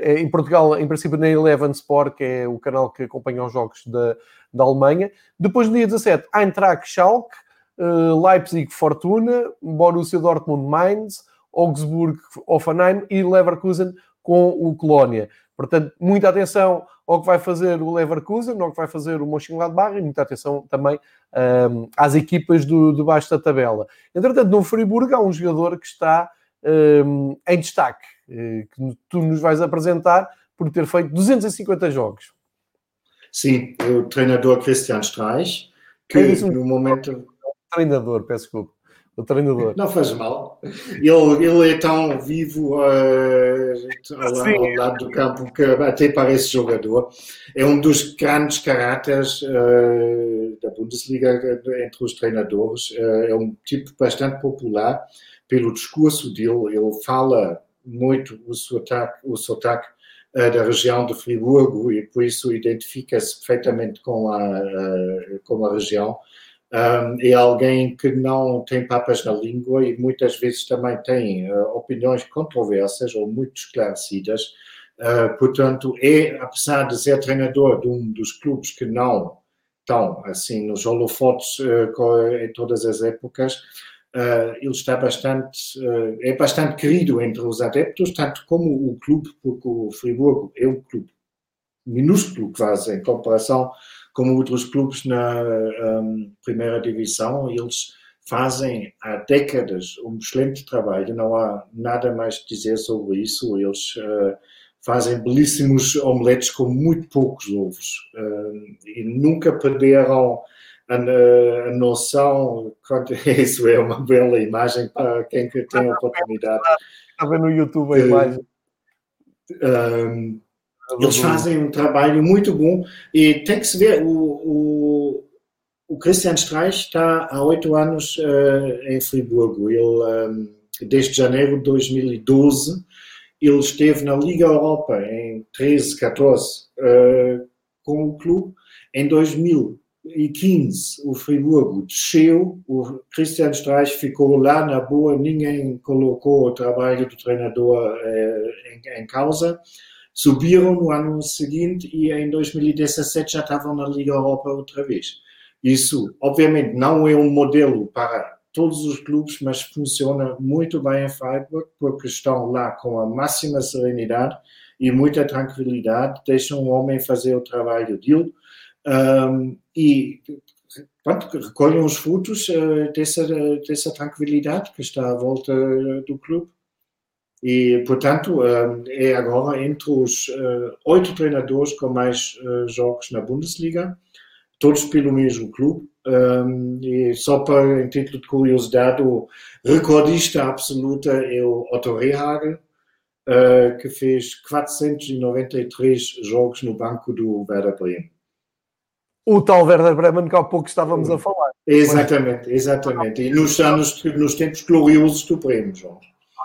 em Portugal, em princípio, na Eleven Sport, que é o canal que acompanha os jogos da, da Alemanha. Depois, no dia 17, Eintracht Schalke, Leipzig Fortuna, Borussia Dortmund Mainz, Augsburg Offenheim e Leverkusen com o Colónia. Portanto, muita atenção ao que vai fazer o Leverkusen, ao que vai fazer o Mönchengladbach e muita atenção também um, ehm, às equipas do, do baixo da tabela. Entretanto, no Friburgo há um jogador que está um, ehm, em destaque, eh, que tu nos vais apresentar por ter feito 250 jogos. Sim, o treinador Christian Streich, que no momento. Treinador, peço desculpa. O treinador. Não faz mal. Ele, ele é tão vivo uh, ao, ao, lado do campo que até parece jogador. É um dos grandes caráteres uh, da Bundesliga entre os treinadores. Uh, é um tipo bastante popular pelo discurso dele. Ele fala muito o sotaque, o sotaque da região de Friburgo e por isso identifica-se perfeitamente com a, com a região um, é alguém que não tem papas na língua e muitas vezes também tem uh, opiniões controversas ou muito esclarecidas. Uh, portanto, é, apesar de ser treinador de um dos clubes que não estão assim nos holofotes uh, em todas as épocas, ele está bastante, é bastante querido entre os adeptos, tanto como o clube, porque o Friburgo é um clube minúsculo quase em comparação como outros clubes na um, primeira divisão, eles fazem há décadas um excelente trabalho, não há nada mais a dizer sobre isso. Eles uh, fazem belíssimos omeletes com muito poucos ovos uh, e nunca perderam a, a, noção. *laughs* Isso é uma bela imagem para quem tem a oportunidade. Vendo no YouTube a imagem. Um, eles fazem um trabalho muito bom e tem que se ver, o, o, o Christian Streich está há oito anos uh, em Friburgo. Ele, um, desde janeiro de 2012, ele esteve na Liga Europa em 13, 14 uh, com o clube. Em 2015, o Friburgo desceu, o Christian Streich ficou lá na boa, ninguém colocou o trabalho do treinador uh, em, em causa subiram no ano seguinte e em 2017 já estavam na Liga Europa outra vez. Isso, obviamente, não é um modelo para todos os clubes, mas funciona muito bem em Freiburg, porque estão lá com a máxima serenidade e muita tranquilidade, deixam o homem fazer o trabalho dele um, e pronto, recolhem os frutos uh, dessa, dessa tranquilidade que está à volta do clube. E, portanto, eh, é agora entre os eh, oito treinadores com mais eh, jogos na Bundesliga, todos pelo mesmo clube. E só para em título de curiosidade, o recordista absoluta é o Otto Rehagel, que fez 493 jogos no banco do Werder Bremen. O tal Werder Bremen que há pouco estávamos a falar. Exatamente, exatamente. E nos anos, nos tempos gloriosos do Bremen, João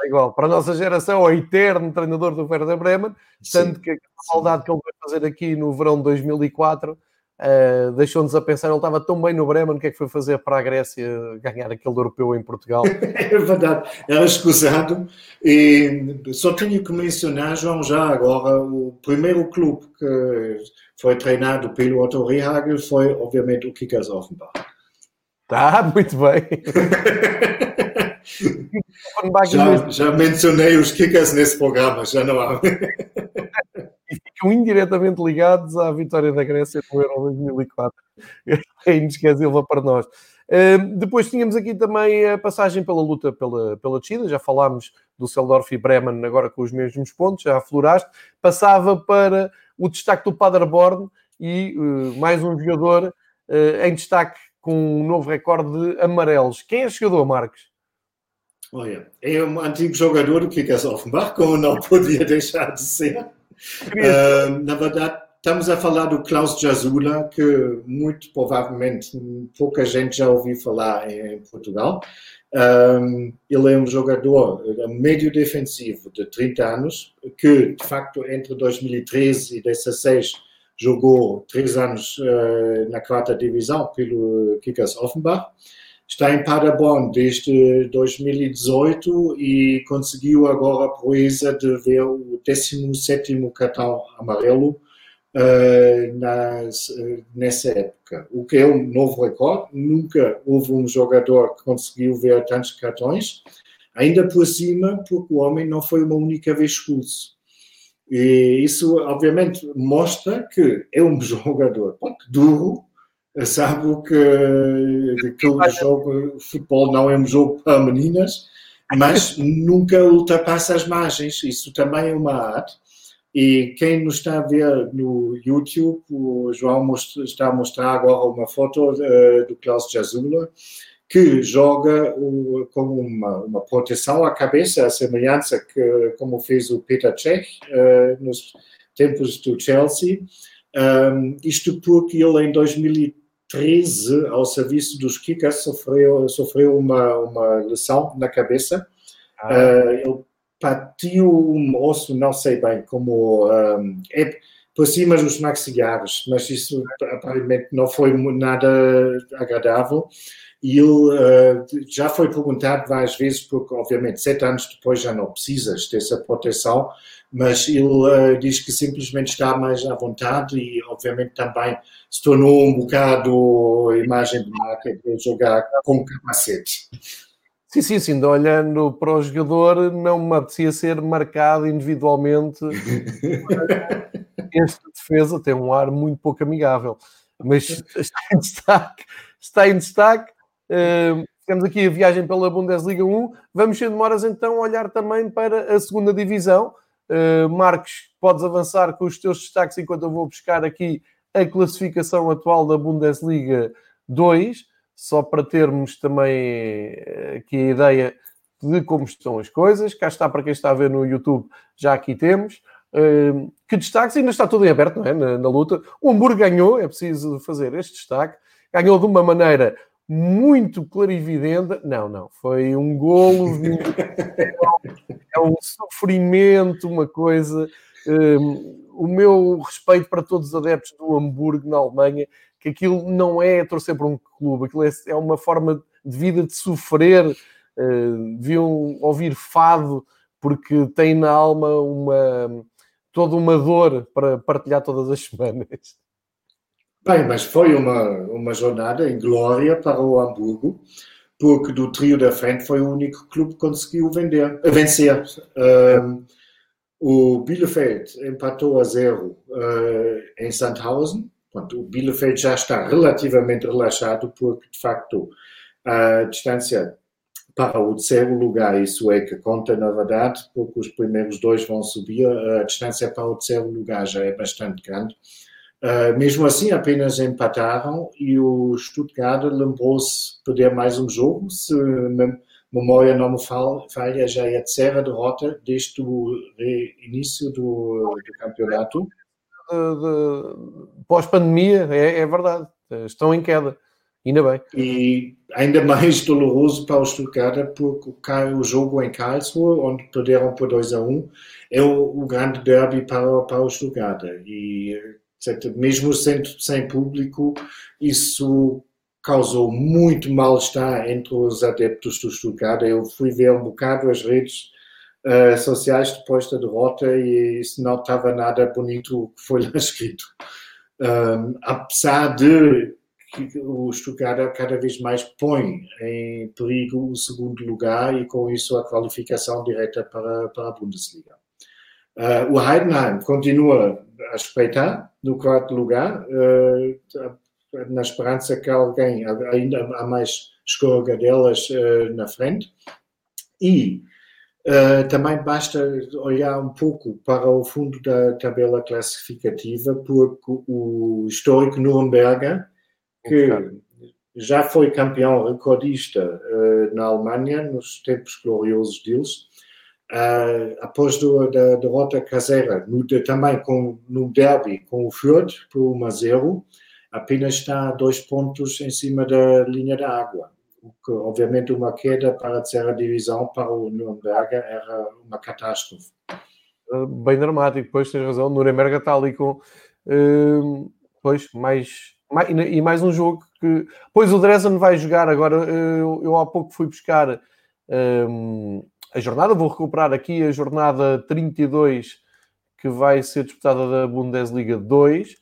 igual. Para a nossa geração, é o eterno treinador do Werder Bremen, tanto que a maldade que ele vai fazer aqui no verão de 2004 uh, eh, deixou-nos a pensar, ele estava tão bem no Bremen, o que é que foi fazer para a Grécia ganhar aquele europeu em Portugal? *laughs* é verdade, era escusado e só tenho que mencionar, João, já agora, o primeiro clube que foi treinado pelo Otto Rehagel foi, obviamente, o Kickers Offenbach. Tá, muito bem. *laughs* já, já, mencionei os kickers nesse programa, já não há. e ficam indiretamente ligados à vitória da Grécia no Euro 2004. É inesquecível para nós. Uh, depois tínhamos aqui também a passagem pela luta pela, pela descida, já falámos do Seldorf e Bremen agora com os mesmos pontos, já afloraste. Passava para o destaque do Paderborn e uh, mais um jogador uh, em destaque com um novo recorde de amarelos. Quem é esse jogador, Marcos? Olha, é um antigo jogador do Kickers Offenbach, como não podia deixar de ser. Uh, na verdade, estamos a falar do Klaus Jasula, que muito provavelmente pouca gente já ouviu falar em Portugal. Um, ele é um jogador médio defensivo de 30 anos, que de facto entre 2013 e 2016 jogou três anos uh, na quarta divisão pelo Kickers Offenbach está em Paderborn desde 2018 e conseguiu agora a proeza de ver o 17º cartão amarelo uh, nas, uh, nessa época, o que é um novo recorde. Nunca houve um jogador que conseguiu ver tantos cartões, ainda por cima, porque o homem não foi uma única vez expulso. E isso, obviamente, mostra que é um *laughs* jogador duro, sabe que, que o jogo futebol não é um jogo para meninas, mas *laughs* nunca ultrapassa as margens. Isso também é uma arte. E quem nos está a ver no YouTube, o João está a mostrar agora uma foto uh, do Klaus Jasula, que joga com uma, uma, proteção à cabeça, a semelhança que como fez o Peter Cech uh, nos tempos do Chelsea. Um, isto porque ele em 2013, ao serviço dos Kickers, sofreu, sofreu uma, uma lesão na cabeça. Ah. Uh, ele partiu um osso, não sei bem como um, é por cima dos maxilares, mas isso aparentemente não foi nada agradável. E ele uh, já foi perguntado várias vezes, porque obviamente sete anos depois já não precisas dessa proteção, mas ele uh, diz que simplesmente está mais à vontade e obviamente também se tornou um bocado imagem de marca de jogar com capacete. Sim, sim, sim. Olhando para o jogador, não me apetecia ser marcado individualmente. *laughs* Esta defesa tem um ar muito pouco amigável, mas está em destaque. Está em destaque. Temos aqui a viagem pela Bundesliga 1. Vamos, sem demoras, então, olhar também para a segunda divisão. Uh, Marcos, podes avançar com os teus destaques enquanto eu vou buscar aqui a classificação atual da Bundesliga 2 só para termos também eh, aqui a ideia de como estão as coisas. Cá está para quem está a ver no YouTube, já aqui temos. Uh, que destaques, ainda está tudo em aberto, não é? Na, na, luta. O Hamburgo ganhou, é preciso fazer este destaque. Ganhou de uma maneira muito clarividente. Não, não, foi um golo, *laughs* é um sofrimento, uma coisa. Uh, o meu respeito para todos os adeptos do Hamburgo na Alemanha, que aquilo não é torcer por um clube, aquilo é, é uma forma de vida de sofrer. Uh, deviam ouvir fado porque tem na alma uma toda uma dor para partilhar todas as semanas. Bem, mas foi uma, uma jornada em glória para o Hamburgo, porque do trio da frente foi o único clube que conseguiu vender, vencer. Um, o Bielefeld empatou a zero uh, em Sandhausen, Portanto, o Bielefeld já está relativamente relaxado porque, de facto, a distância para o terceiro lugar, isso é que conta na verdade, porque os primeiros dois vão subir, a distância para o terceiro lugar já é bastante grande. Uh, mesmo assim, apenas empataram e o Stuttgart lembrou-se perder mais um jogo, se memória não me falha, já é a terceira derrota desde o início do, do campeonato pós-pandemia, é, é, verdade, estão em queda, ainda bem. E ainda *laughs* mais doloroso para o Stuttgart, porque o jogo em Karlsruhe, onde perderam por 2 a 1, um, é o, o, grande derby para, para o Stuttgart. E mesmo sem público, isso causou muito mal-estar entre os adeptos do Stuttgart. Eu fui ver um bocado as redes uh, sociais depois da derrota e isso não estava nada bonito o que foi lá *laughs* escrito. Um, apesar de que o Stuttgart cada vez mais põe em perigo o segundo lugar e com isso a qualificação direta para, para a Bundesliga. Uh, o Heidenheim continua a respeitar no quarto lugar, uh, na esperança que alguém, ainda há mais escorregadelas uh, na frente. E Uh, também basta olhar um pouco para o fundo da tabela classificativa, porque o histórico Nuremberg, que já foi campeão recordista uh, na Alemanha, nos tempos gloriosos deles, uh, após do, da derrota caseira, no, de, também com, no derby com o Fürth, por 1 a 0, apenas está dois pontos em cima da linha da água que obviamente uma queda para a terceira divisão para o Nuremberg era uma catástrofe. Ah, bem dramático, pois tens razão. O Nuremberg está ali com uh, pois, mais, mais, e mais um jogo que. Pois o Dresden vai jogar agora. Eu, há pouco fui buscar uh, a jornada, vou recuperar aqui a jornada 32 que vai ser disputada da Bundesliga 2.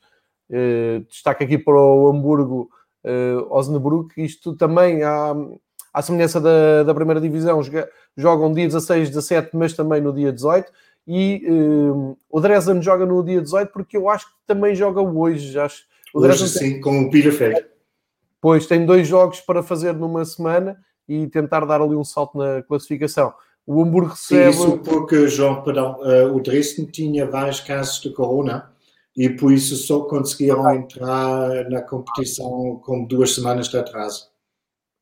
Uh, destaque aqui para o Hamburgo uh, Osnabrück, isto também há, à semelhança da, da primeira divisão, jogam dia 16, 17, mas também no dia 18. E uh, o Dresden joga no dia 18 porque eu acho que também joga hoje. Acho. O hoje sim, tem... com o Bielefeld. Pois, tem dois jogos para fazer numa semana e tentar dar ali um salto na classificação. O Hamburgo recebe. Isso porque, João, perdão, uh, o Dresden tinha vários casos de corona e por isso só conseguiram entrar na competição com duas semanas de atraso.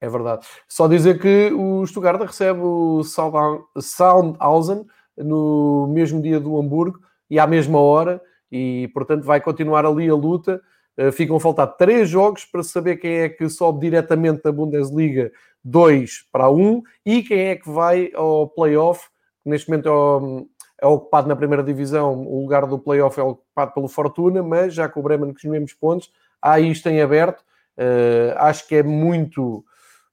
É verdade. Só dizer que o Stuttgart recebe o Soundhausen no mesmo dia do Hamburgo e à mesma hora, e portanto vai continuar ali a luta. Uh, ficam a faltar três jogos para saber quem é que sobe diretamente da Bundesliga 2 para 1 e quem é que vai ao playoff, neste momento é, é ocupado na primeira divisão, o lugar do playoff é ocupado pelo Fortuna, mas já com o Bremen com os mesmos pontos, há isto em aberto. Uh, acho que é muito,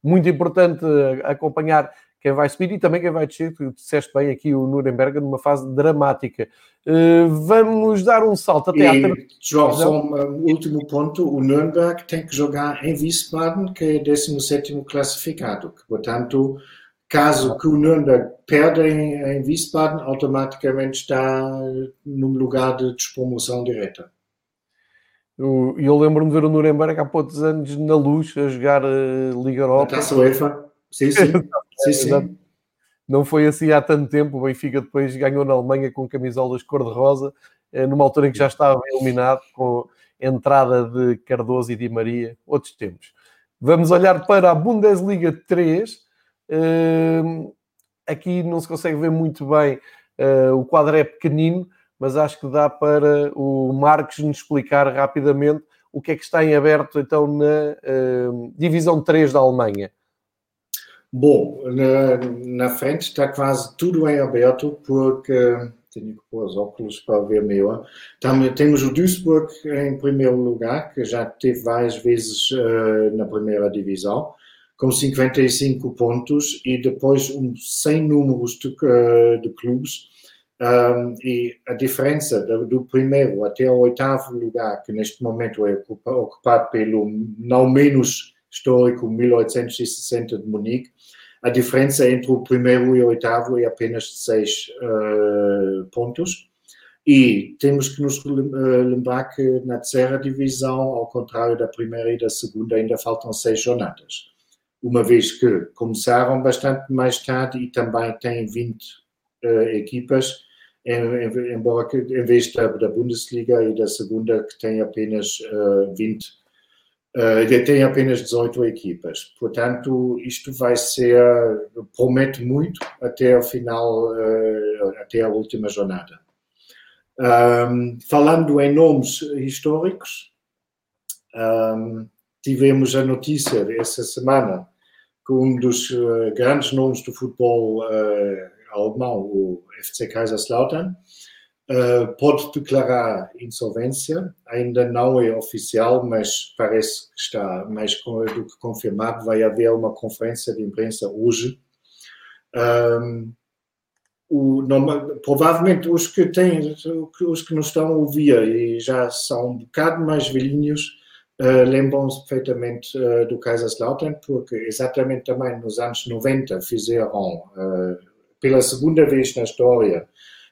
muito importante acompanhar quem vai subir e também quem vai descer. Tu disseste bem aqui o Nuremberg numa fase dramática. Uh, vamos dar um salto até e, à João, só um último ponto: o Nuremberg tem que jogar em Wiesbaden, que é 17 classificado. Portanto, caso que o Nuremberg perda em, em Wiesbaden, automaticamente está num lugar de despromoção direta. Eu, eu lembro-me de ver o Nuremberg há poucos anos na luz a jogar uh, Liga Europa. A Taça UEFA. Sim, sim. *laughs* sim, sim. Não foi assim há tanto tempo. O Benfica depois ganhou na Alemanha com camisolas cor-de-rosa, eh, numa altura em que já estava eliminado, com entrada de Cardoso e Di Maria. Outros tempos. Vamos olhar para a Bundesliga 3. Ehm, aqui não se consegue ver muito bem, eh, o quadro é pequenino, mas acho que dá para o Marcos nos explicar rapidamente o que é que está em aberto então na ehm, divisão 3 da Alemanha. Bom, na, na, frente está quase tudo em aberto, porque tenho que pôr os óculos para ver melhor. Também temos o Duisburg em primeiro lugar, que já teve várias vezes uh, na primeira divisão, com 55 pontos, e depois um 100 números de, uh, de clubes. Um, e a diferença do, do, primeiro até o oitavo lugar, que neste momento é ocupado pelo não menos histórico 1860 de Munique, a diferença entre o primeiro e o oitavo é apenas seis uh, pontos. E temos que nos eh, lembrar que na terceira divisão, ao contrário da primeira e da segunda, ainda faltam seis jornadas. Uma vez que começaram bastante mais tarde e também têm 20 uh, eh, equipas, embora que em vez da, da, Bundesliga e da segunda, que tem apenas uh, 20 Uh, tem apenas 18 equipas, portanto, isto vai ser, promete muito até o final, uh, até a última jornada. Um, falando em nomes históricos, um, tivemos a notícia essa semana que um dos uh, grandes nomes do futebol alemão, o FC Kaiserslautern, pode declarar insolvência, ainda não é oficial, mas parece que está mais do que confirmado. Vai haver uma conferência de imprensa hoje. Um, o, não, provavelmente os que têm, os que nos estão a ouvir e já são um bocado mais velhinhos, uh, lembram-se perfeitamente uh, do Kaiserslautern, porque exatamente também nos anos 90 fizeram, pela segunda vez na história,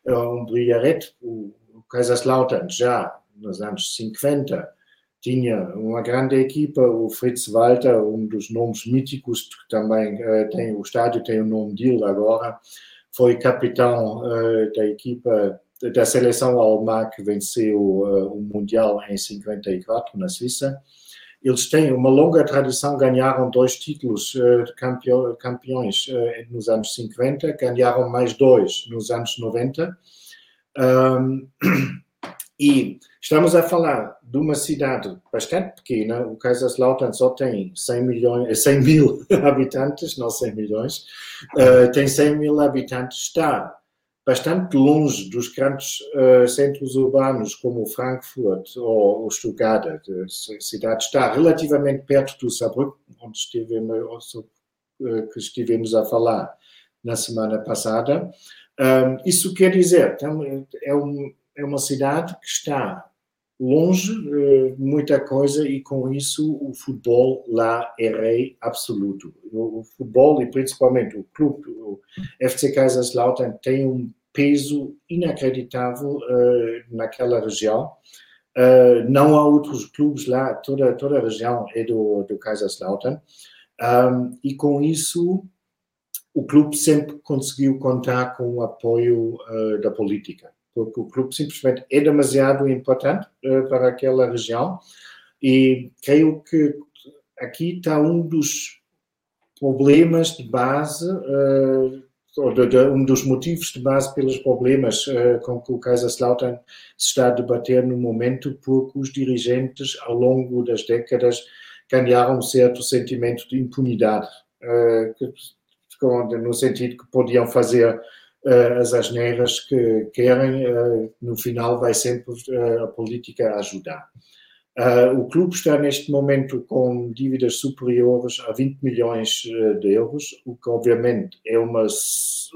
um brilharete. O, Kaiserslautern já nos anos 50 tinha uma grande equipa, o Fritz Walter, um dos nomes míticos, também uh, tem, o estádio tem o nome dele agora, foi capitão uh, da equipa da seleção alemã que venceu uh, o Mundial em 54 na Suíça. Eles têm uma longa tradição, ganharam dois títulos de campeões nos anos 50, ganharam mais dois nos anos 90 um, e estamos a falar de uma cidade bastante pequena, o Kaiserslautern só tem 100, milhões, 100 mil *laughs* habitantes, não 100 milhões, uh, tem 100 mil habitantes, está bastante longe dos grandes uh, centros urbanos como Frankfurt ou, ou Stuttgart, a cidade está relativamente perto do Saarbrücken, onde estivemos, uh, que estivemos a falar na semana passada. Um, isso quer dizer, é, um, é uma cidade que está longe de uh, muita coisa e com isso o futebol lá é rei absoluto. O futebol e principalmente o clube, o FC Kaiserslautern, tem um peso inacreditável uh, naquela região. Uh, não há outros clubes lá, toda, toda a região é do, do Kaiserslautern. Um, e com isso o clube sempre conseguiu contar com o apoio uh, da política, porque o clube simplesmente é demasiado importante uh, para aquela região. E creio que aqui está um dos problemas de base, uh, ou de, de, um dos motivos de base pelos problemas uh, com que o Kaiserslautern se está a debater no momento, porque os dirigentes, ao longo das décadas, ganharam um certo sentimento de impunidade, uh, no sentido que podiam fazer as asneiras que querem, no final vai sempre a política ajudar. O clube está neste momento com dívidas superiores a 20 milhões de euros, o que obviamente é uma,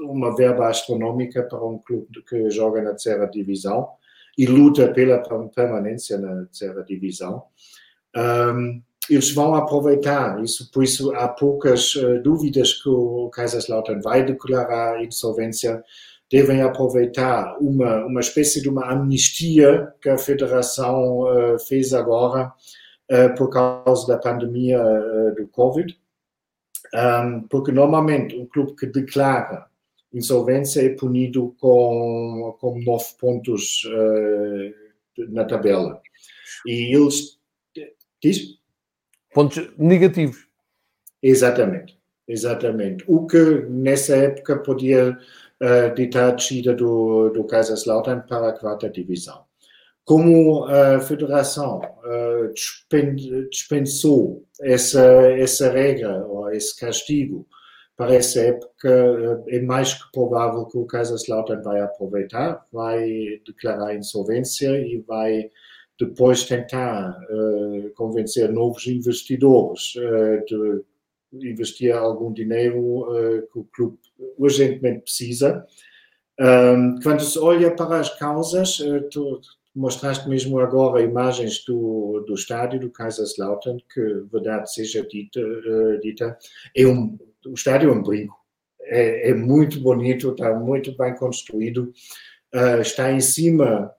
uma verba astronómica para um clube que joga na terceira divisão e luta pela permanência na terceira divisão. Um, eles vão aproveitar isso, por isso há poucas uh, dúvidas que o Kaiserslautern vai declarar insolvência devem aproveitar uma, uma espécie de uma amnistia que a Federação uh, fez agora uh, por causa da pandemia do Covid. Um, porque normalmente um clube que declara insolvência é punido com, com nove pontos na tabela. E eles. Diz? Pontos negativos. Exatamente, exatamente. O que nessa época podia uh, de a descida do, do Kaiserslautern para a quarta divisão. Como a federação uh, dispensou essa, essa regra ou esse castigo para essa época, é mais que provável que o Kaiserslautern vai aproveitar, vai declarar insolvência e vai depois tentar uh, convencer novos investidores uh, de investir algum dinheiro uh, que o clube urgentemente precisa. Um, quando se olha para as causas, uh, tu mostraste mesmo agora imagens do, do estádio do Kaiserslautern, que, verdade seja dita, uh, dita é um, o estádio é um brinco. É, é, muito bonito, está muito bem construído, está em cima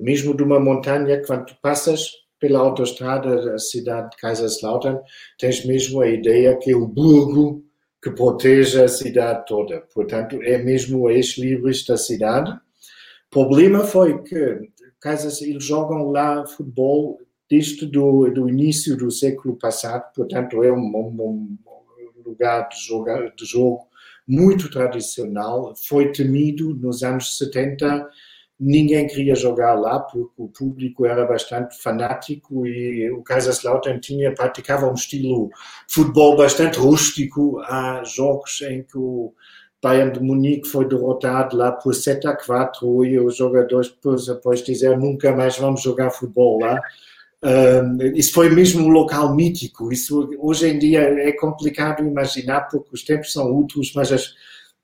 mesmo de uma montanha, quando passas pela autoestrada da cidade de Kaiserslautern, tens mesmo a ideia que é o burgo que protege a cidade toda. Portanto, é mesmo o ex-libris da cidade. O problema foi que Kaisers, eles jogam lá futebol desde do, do início do século passado, portanto, é um, um, um lugar de, jogar, de jogo muito tradicional. Foi temido nos anos 70 ninguém queria jogar lá porque o público era bastante fanático e o Kaiserslautern tinha praticava um estilo futebol bastante rústico. Há jogos em que o Bayern de Munique foi derrotado lá por 7 a 4 e os jogadores depois, depois disseram nunca mais vamos jogar futebol lá. Um, isso foi mesmo um local mítico. Isso hoje em dia é complicado imaginar porque os tempos são outros mas as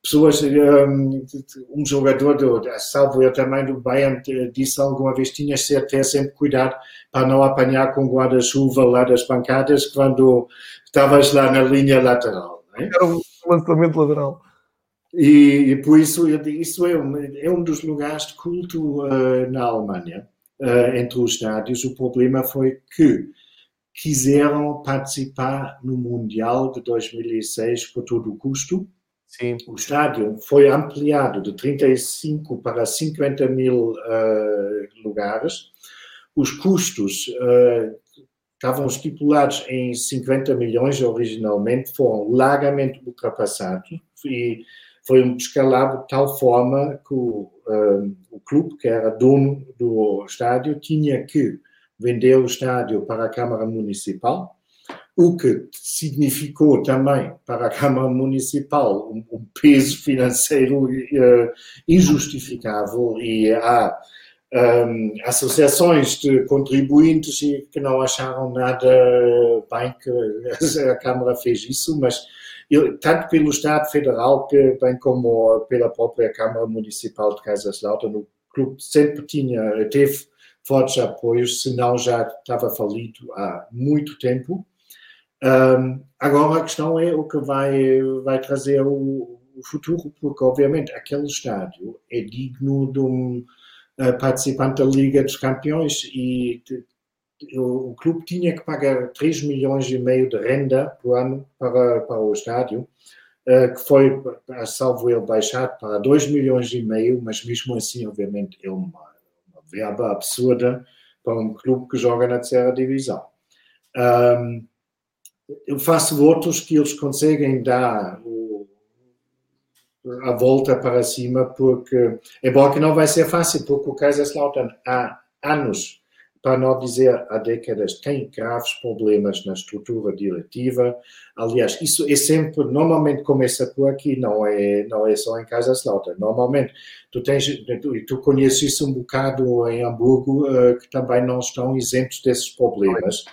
pessoas, um, jogador, do, salvo eu também do Bayern, disse alguma vez, tinhas de ter sempre cuidado para não apanhar com guarda-chuva lá das pancadas quando estavas lá na linha lateral. É? Era um lançamento lateral. E, e, por isso, isso é um, é um dos lugares de culto uh, na Alemanha, uh, entre os estádios. O problema foi que quiseram participar no Mundial de 2006 por todo o custo, Sim. O estádio foi ampliado de 35 para 50 mil uh, lugares. Os custos uh, estavam estipulados em 50 milhões originalmente, foram largamente ultrapassados e foi um descalabro de tal forma que o, uh, o clube, que era dono do estádio, tinha que vender o estádio para a Câmara Municipal o que significou também para a Câmara Municipal um, um peso financeiro uh, injustificável e há um, associações de contribuintes que não acharam nada bem que a Câmara fez isso, mas eu, tanto pelo Estado Federal que, bem como pela própria Câmara Municipal de Kaiserslautern, o clube sempre tinha, teve fortes apoios, senão já estava falido há muito tempo. Um, agora a questão é o que vai, vai trazer o, o, futuro, porque obviamente aquele estádio é digno de um uh, participante da Liga dos Campeões e de, o, o, clube tinha que pagar 3 milhões e meio de renda por ano para, para o estádio. uh, que foi, salvo ele, baixado para 2 milhões e meio, mas mesmo assim, obviamente, é uma, uma verba absurda para um clube que joga na terceira divisão. Um, eu faço votos que eles conseguem dar o, a volta para cima, porque é bom que não vai ser fácil, porque o Kaiserslautern há anos para não dizer há décadas, tem graves problemas na estrutura diretiva. Aliás, isso é sempre, normalmente começa por aqui, não é, não é só em Kaiserslautern. Normalmente, tu, tens, tu, tu conheces isso um bocado em Hamburgo, uh, que também não estão isentos desses problemas.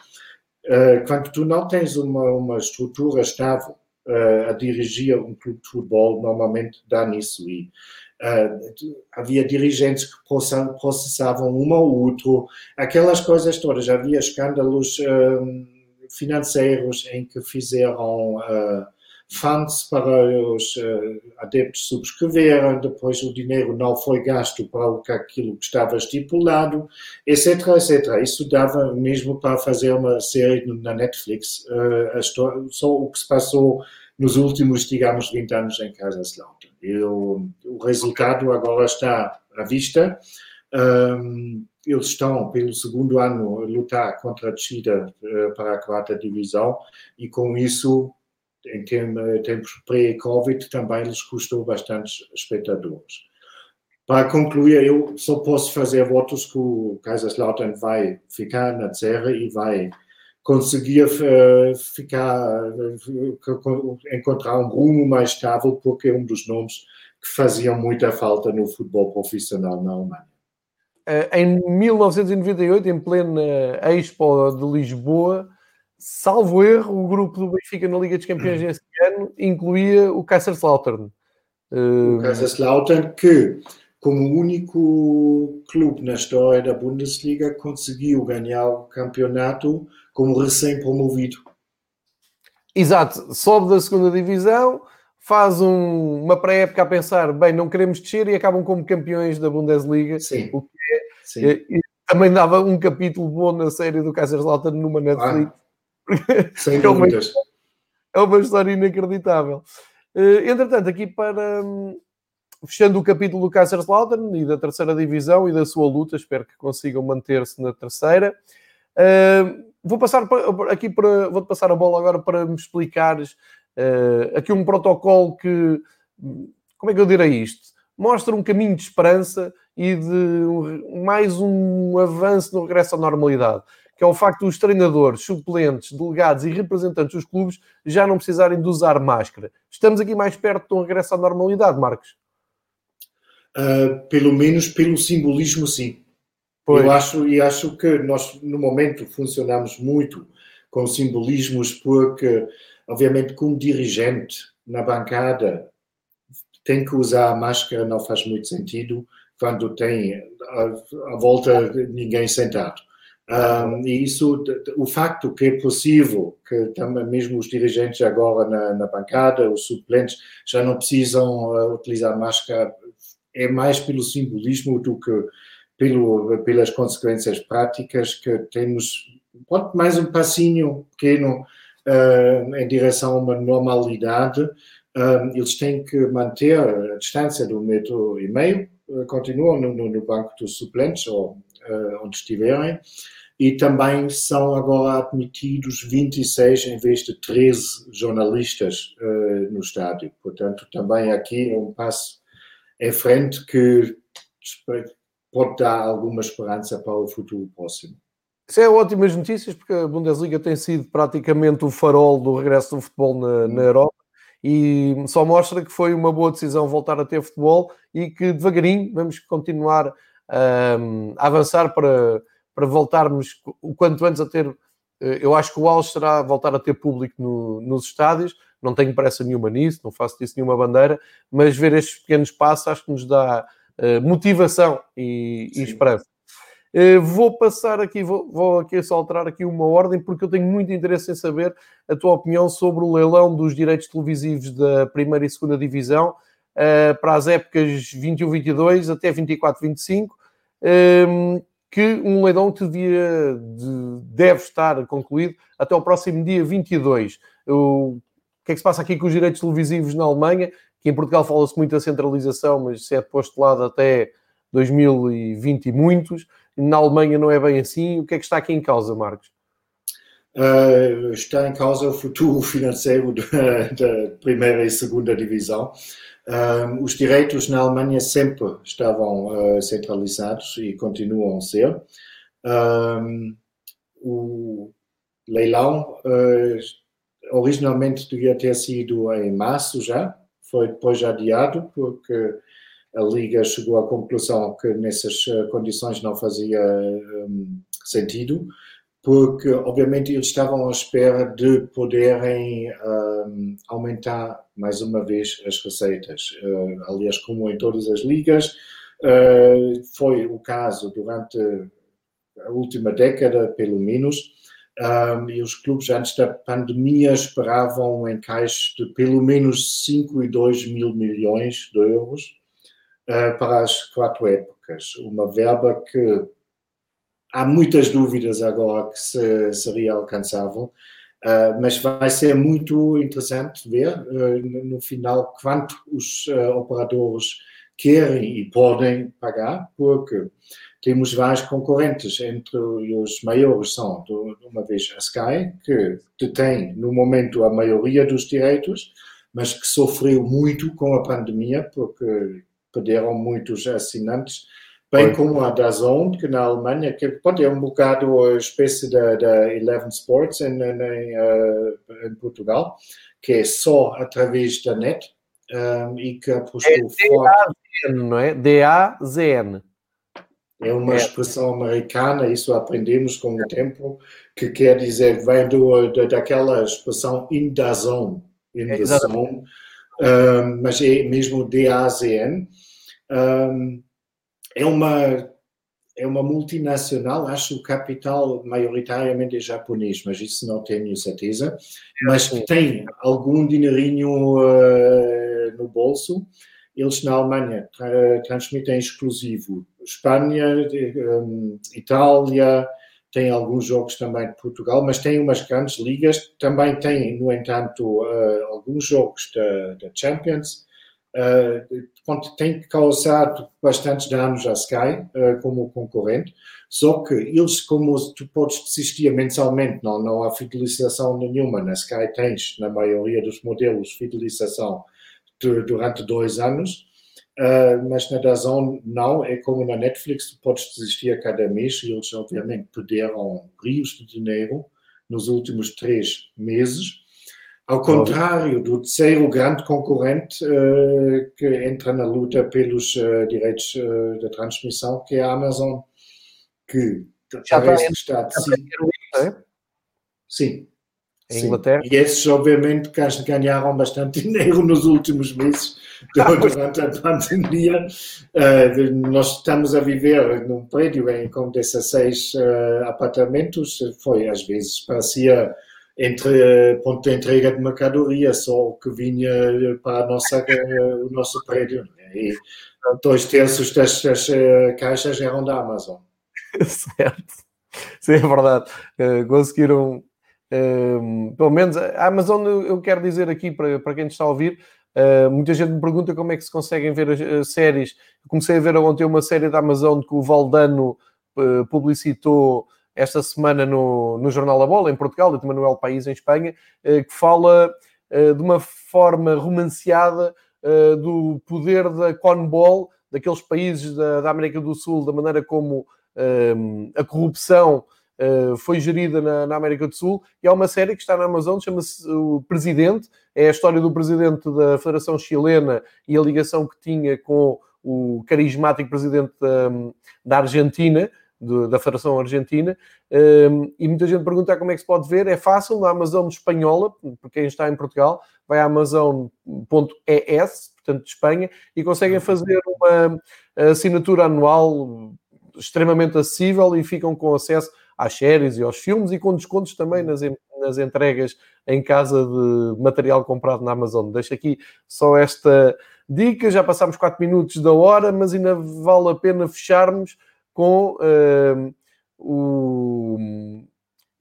Uh, quando tu não tens uma, uma estrutura estável uh, a dirigir um clube de futebol, normalmente dá nisso. E Uh, havia dirigentes que processavam um ao outro, aquelas coisas todas. Havia escândalos financeiros em que fizeram funds para os adeptos subscreverem, depois o dinheiro não foi gasto para aquilo que estava estipulado, etc, etc. Isso dava mesmo para fazer uma série na Netflix, história, só o que se passou nos últimos, digamos, 20 anos em Casa Slaughter. Eu, o resultado agora está à vista. Um, eles estão, pelo segundo ano, a lutar contra a descida uh, para a quarta divisão e, com isso, em tempos pré-Covid, também lhes custou bastantes espectadores. Para concluir, eu só posso fazer votos que o Kaiserslautern vai ficar na terra e vai conseguir uh, ficar, uh, encontrar um rumo mais estável, porque é um dos nomes que faziam muita falta no futebol profissional na Alemanha. Eh, em 1998, em plena Expo de Lisboa, salvo erro, o grupo do Benfica na Liga dos Campeões esse ano incluía o Kaiserslautern. O Kaiserslautern que, como único clube na história da Bundesliga, conseguiu ganhar o campeonato como recém-promovido. Exato, sobe da segunda divisão, faz um, uma pré-época a pensar, bem, não queremos descer e acabam como campeões da Bundesliga. Sim. O que é, Sim. Também dava um capítulo bom na série do Kaiserslautern numa Netflix. Ah, sem *laughs* é uma, é uma história inacreditável. Uh, entretanto, aqui para um, fechando o capítulo do Kaiserslautern e da terceira divisão e da sua luta, espero que consigam manter-se na terceira. Uh, vou passar aqui para vou passar a bola agora para me explicares uh, aqui um protocolo que como é que eu direi isto? Mostra um caminho de esperança e de mais um avanço no regresso à normalidade, que é o facto dos treinadores, suplentes, delegados e representantes dos clubes já não precisarem de usar máscara. Estamos aqui mais perto de um regresso à normalidade, Marcos? Uh, pelo menos pelo simbolismo, sim. Pois. Eu acho, e acho que nós, no momento, funcionamos muito com simbolismos, porque, obviamente, como dirigente na bancada, tem que usar a máscara, não faz muito sentido quando tem a volta ninguém sentado. Um, e isso, o facto que é possível que também mesmo os dirigentes agora na, na bancada, os suplentes, já não precisam uh, utilizar máscara, é mais pelo simbolismo do que pelo, pelas consequências práticas que temos pronto, mais um passinho pequeno uh, em direção a uma normalidade. Uh, eles têm que manter a distância do metro e meio, continuam no, no, no, banco dos suplentes ou onde estiverem, e também são agora admitidos 26 em vez de 13 jornalistas no estádio. Portanto, também aqui é um passo em frente que pode dar alguma esperança para o futuro próximo. Isso é ótimas notícias, porque a Bundesliga tem sido praticamente o farol do regresso do futebol na, na Europa e só mostra que foi uma boa decisão voltar a ter futebol e que devagarinho vamos continuar um, a avançar para, para voltarmos o quanto antes a ter. Eh, eu acho que o auge será voltar a ter público no, nos estádios. Não tenho pressa nenhuma nisso, não faço disso nenhuma bandeira, mas ver estes pequenos passos acho que nos dá eh, motivação e, e esperança. Uh, vou passar aqui, vou, vou, aqui só alterar aqui uma ordem, porque eu tenho muito interesse em saber a tua opinião sobre o leilão dos direitos televisivos da primeira e segunda divisão uh, para as épocas 21-22 até 24-25, um, que um leilão que devia, de, deve estar concluído até o próximo dia 22. Eu que é que se passa aqui com os direitos televisivos na Alemanha, que em Portugal fala-se muito da centralização, mas se é postulado até 2020 e muitos, na Alemanha não é bem assim. O que é que está aqui em causa, Marcos? Uh, está em causa o futuro financeiro da, primeira e segunda divisão. Uh, os direitos na Alemanha sempre estavam uh, centralizados e continuam a ser. o leilão originalmente devia ter sido em março já, foi depois adiado porque a Liga chegou à conclusão que nessas condições não fazia um, sentido porque obviamente eles estavam à espera de poderem um, aumentar mais uma vez as receitas. Uh, aliás, como em todas as ligas, uh, foi o caso durante a última década, pelo menos, um, e os clubes antes da pandemia esperavam um encaixe de pelo menos 5 e 2 mil milhões de euros uh, para as quatro épocas. Uma verba que há muitas dúvidas agora que se, seria alcançável, uh, mas vai ser muito interessante ver uh, no final quanto os uh, operadores querem e podem pagar, porque temos vários concorrentes, entre os maiores são, de uma vez, a Sky, que detém no momento a maioria dos direitos, mas que sofreu muito com a pandemia, porque perderam muitos assinantes bem Foi. como a Dazon, que na Alemanha, que pode é um bocado a espécie da, da Eleven Sports em, em, em, Portugal, que é só através da net um, e que apostou é forte. não é? D-A-Z-N. É uma é. expressão americana, isso aprendemos com o tempo, que quer dizer, vem do, daquela expressão in the zone, in é, the zone, um, mas é mesmo D-A-Z-N. Um, é uma é uma multinacional, acho o capital maioritariamente é japonês, mas isso não tenho certeza, mas que tem algum dinheirinho uh, no bolso. Eles na Alemanha tra transmitem exclusivo. Espanha, um, Itália, tem alguns jogos também de Portugal, mas tem umas grandes ligas, também tem, no entanto, uh, alguns jogos da, da Champions, uh, tem causado bastantes danos à Sky uh, como concorrente, só que eles, como tu podes desistir mensalmente, não, não há fidelização nenhuma, na Sky tens, na maioria dos modelos, fidelização de, durante dois anos, uh, mas na Dazon não, é como na Netflix, tu podes desistir a cada mês e eles obviamente perderam rios de dinheiro nos últimos três meses, ao contrário do terceiro grande concorrente uh, que entra na luta pelos uh, direitos uh, da transmissão, que é a Amazon, que já parece está de sim. É? Sim. Em Inglaterra. E esses, obviamente, ganharam bastante *laughs* dinheiro nos últimos meses *laughs* durante a pandemia. nós estamos a viver num prédio em, com 16 apartamentos. Foi, às vezes, parecia entre ponto de entrega de mercadoria, só o que vinha para a nossa, o nosso prédio. Né? E dois terços das eh, caixas eram da Amazon. *laughs* certo. Sim, é verdade. Uh, conseguiram, uh, pelo menos, a Amazon, eu quero dizer aqui para, para quem está a ouvir, uh, muita gente me pergunta como é que se conseguem ver as, as séries. Comecei a ver ontem uma série da Amazon que o Valdano publicitou esta semana no, no Jornal da Bola, em Portugal, e também no El País, em Espanha, eh, que fala eh, de uma forma romanceada eh, do poder da CONBOL, daqueles países da, da América do Sul, da maneira como a corrupção foi gerida na, na, América do Sul, e há uma série que está na Amazon, chama-se O Presidente, é a história do presidente da Federação Chilena e a ligação que tinha com o carismático presidente da, da Argentina, de, da Federação Argentina, um, e muita gente pergunta como é que se pode ver. É fácil, na Amazon espanhola, para quem está em Portugal, vai a amazon.es, portanto de Espanha, e conseguem fazer uma assinatura anual extremamente acessível e ficam com acesso às séries e aos filmes e com descontos também nas, nas entregas em casa de material comprado na Amazon. Deixo aqui só esta dica, já passámos 4 minutos da hora, mas ainda vale a pena fecharmos com uh, o.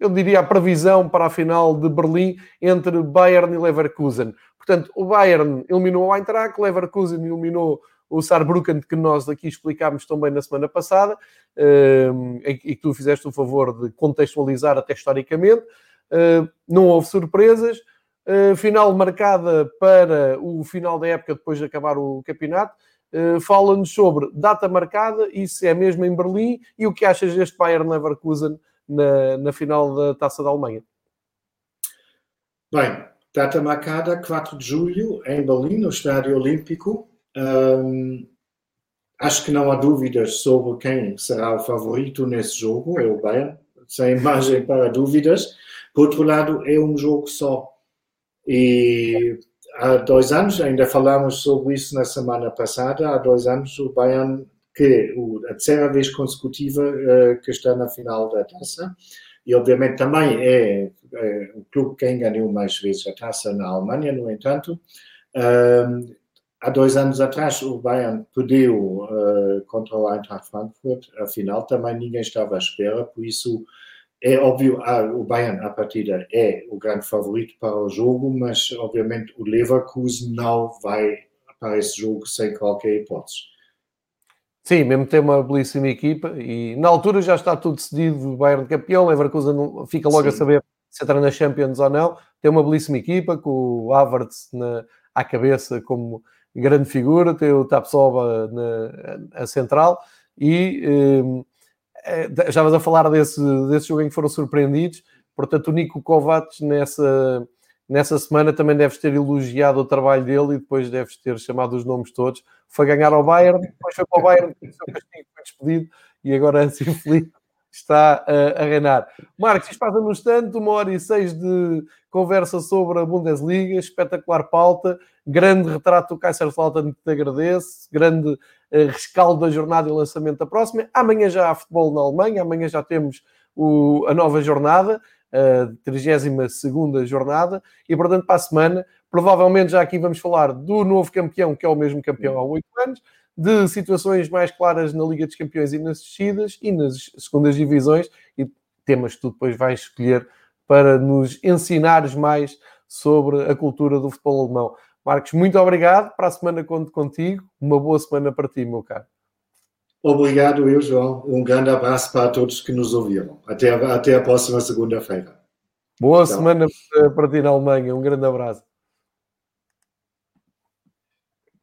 eu diria, a previsão para a final de Berlim entre Bayern e Leverkusen. Portanto, o Bayern eliminou o Eintracht, Leverkusen eliminou o Saarbrücken, que nós aqui explicámos também na semana passada, uh, e que tu fizeste o favor de contextualizar até historicamente. Uh, não houve surpresas. Final marcada para o final da época, depois de acabar o campeonato. Uh, Fala-nos sobre data marcada se é mesmo em Berlim e o que achas deste Bayern Leverkusen na, na final da Taça da Alemanha. Bem, data marcada 4 de julho em Berlim, no Estádio Olímpico. Um, acho que não há dúvidas sobre quem será o favorito nesse jogo, é o Bayern, sem *laughs* margem para dúvidas. Por outro lado, é um jogo só. E há dois anos, ainda falamos sobre isso na semana passada, há dois anos o Bayern que a terceira vez consecutiva uh, que está na final da taça e obviamente também é, é, o clube quem ganhou mais vezes a taça na Alemanha, no entanto. Uh, há dois anos atrás o Bayern perdeu uh, contra o Eintracht Frankfurt, afinal também ninguém estava à espera, por isso é óbvio, ah, o Bayern à partida é o grande favorito para o jogo, mas obviamente o Leverkusen não vai para esse jogo sem qualquer hipótese. Sim, mesmo tem uma belíssima equipa e na altura já está tudo decidido, o Bayern campeão, Leverkusen fica logo Sim. a saber se entra na Champions ou não. Tem uma belíssima equipa com o Havertz na, à cabeça como grande figura, tem o Tapsoba na, central e um, eh, estavas a falar desse, desse jogo em que foram surpreendidos, portanto o Nico Kovacs nessa nessa semana também deves ter elogiado o trabalho dele e depois deves ter chamado os nomes todos. Foi ganhar ao Bayern, depois foi para o Bayern, o seu castigo foi despedido e agora *laughs* antes infeliz está a, a reinar. Marcos, isto passa-nos tanto, uma hora e seis de conversa sobre a Bundesliga, espetacular pauta, grande retrato do Kaiserslautern que te agradece, grande rescaldo da jornada e lançamento da próxima. Amanhã já há futebol na Alemanha, amanhã já temos o, a nova jornada a 32 jornada, e portanto para a semana, provavelmente já aqui vamos falar do novo campeão, que é o mesmo campeão há oito anos, de situações mais claras na Liga dos Campeões e nas descidas e nas segundas divisões, e temas que tu depois vais escolher para nos ensinares mais sobre a cultura do futebol alemão. Marcos, muito obrigado. Para a semana conto contigo. Uma boa semana para ti, meu caro. Obrigado, eu, João. Um grande abraço para todos que nos ouviram. Até, até a próxima segunda-feira. Boa semana para ti na Alemanha. Um grande abraço.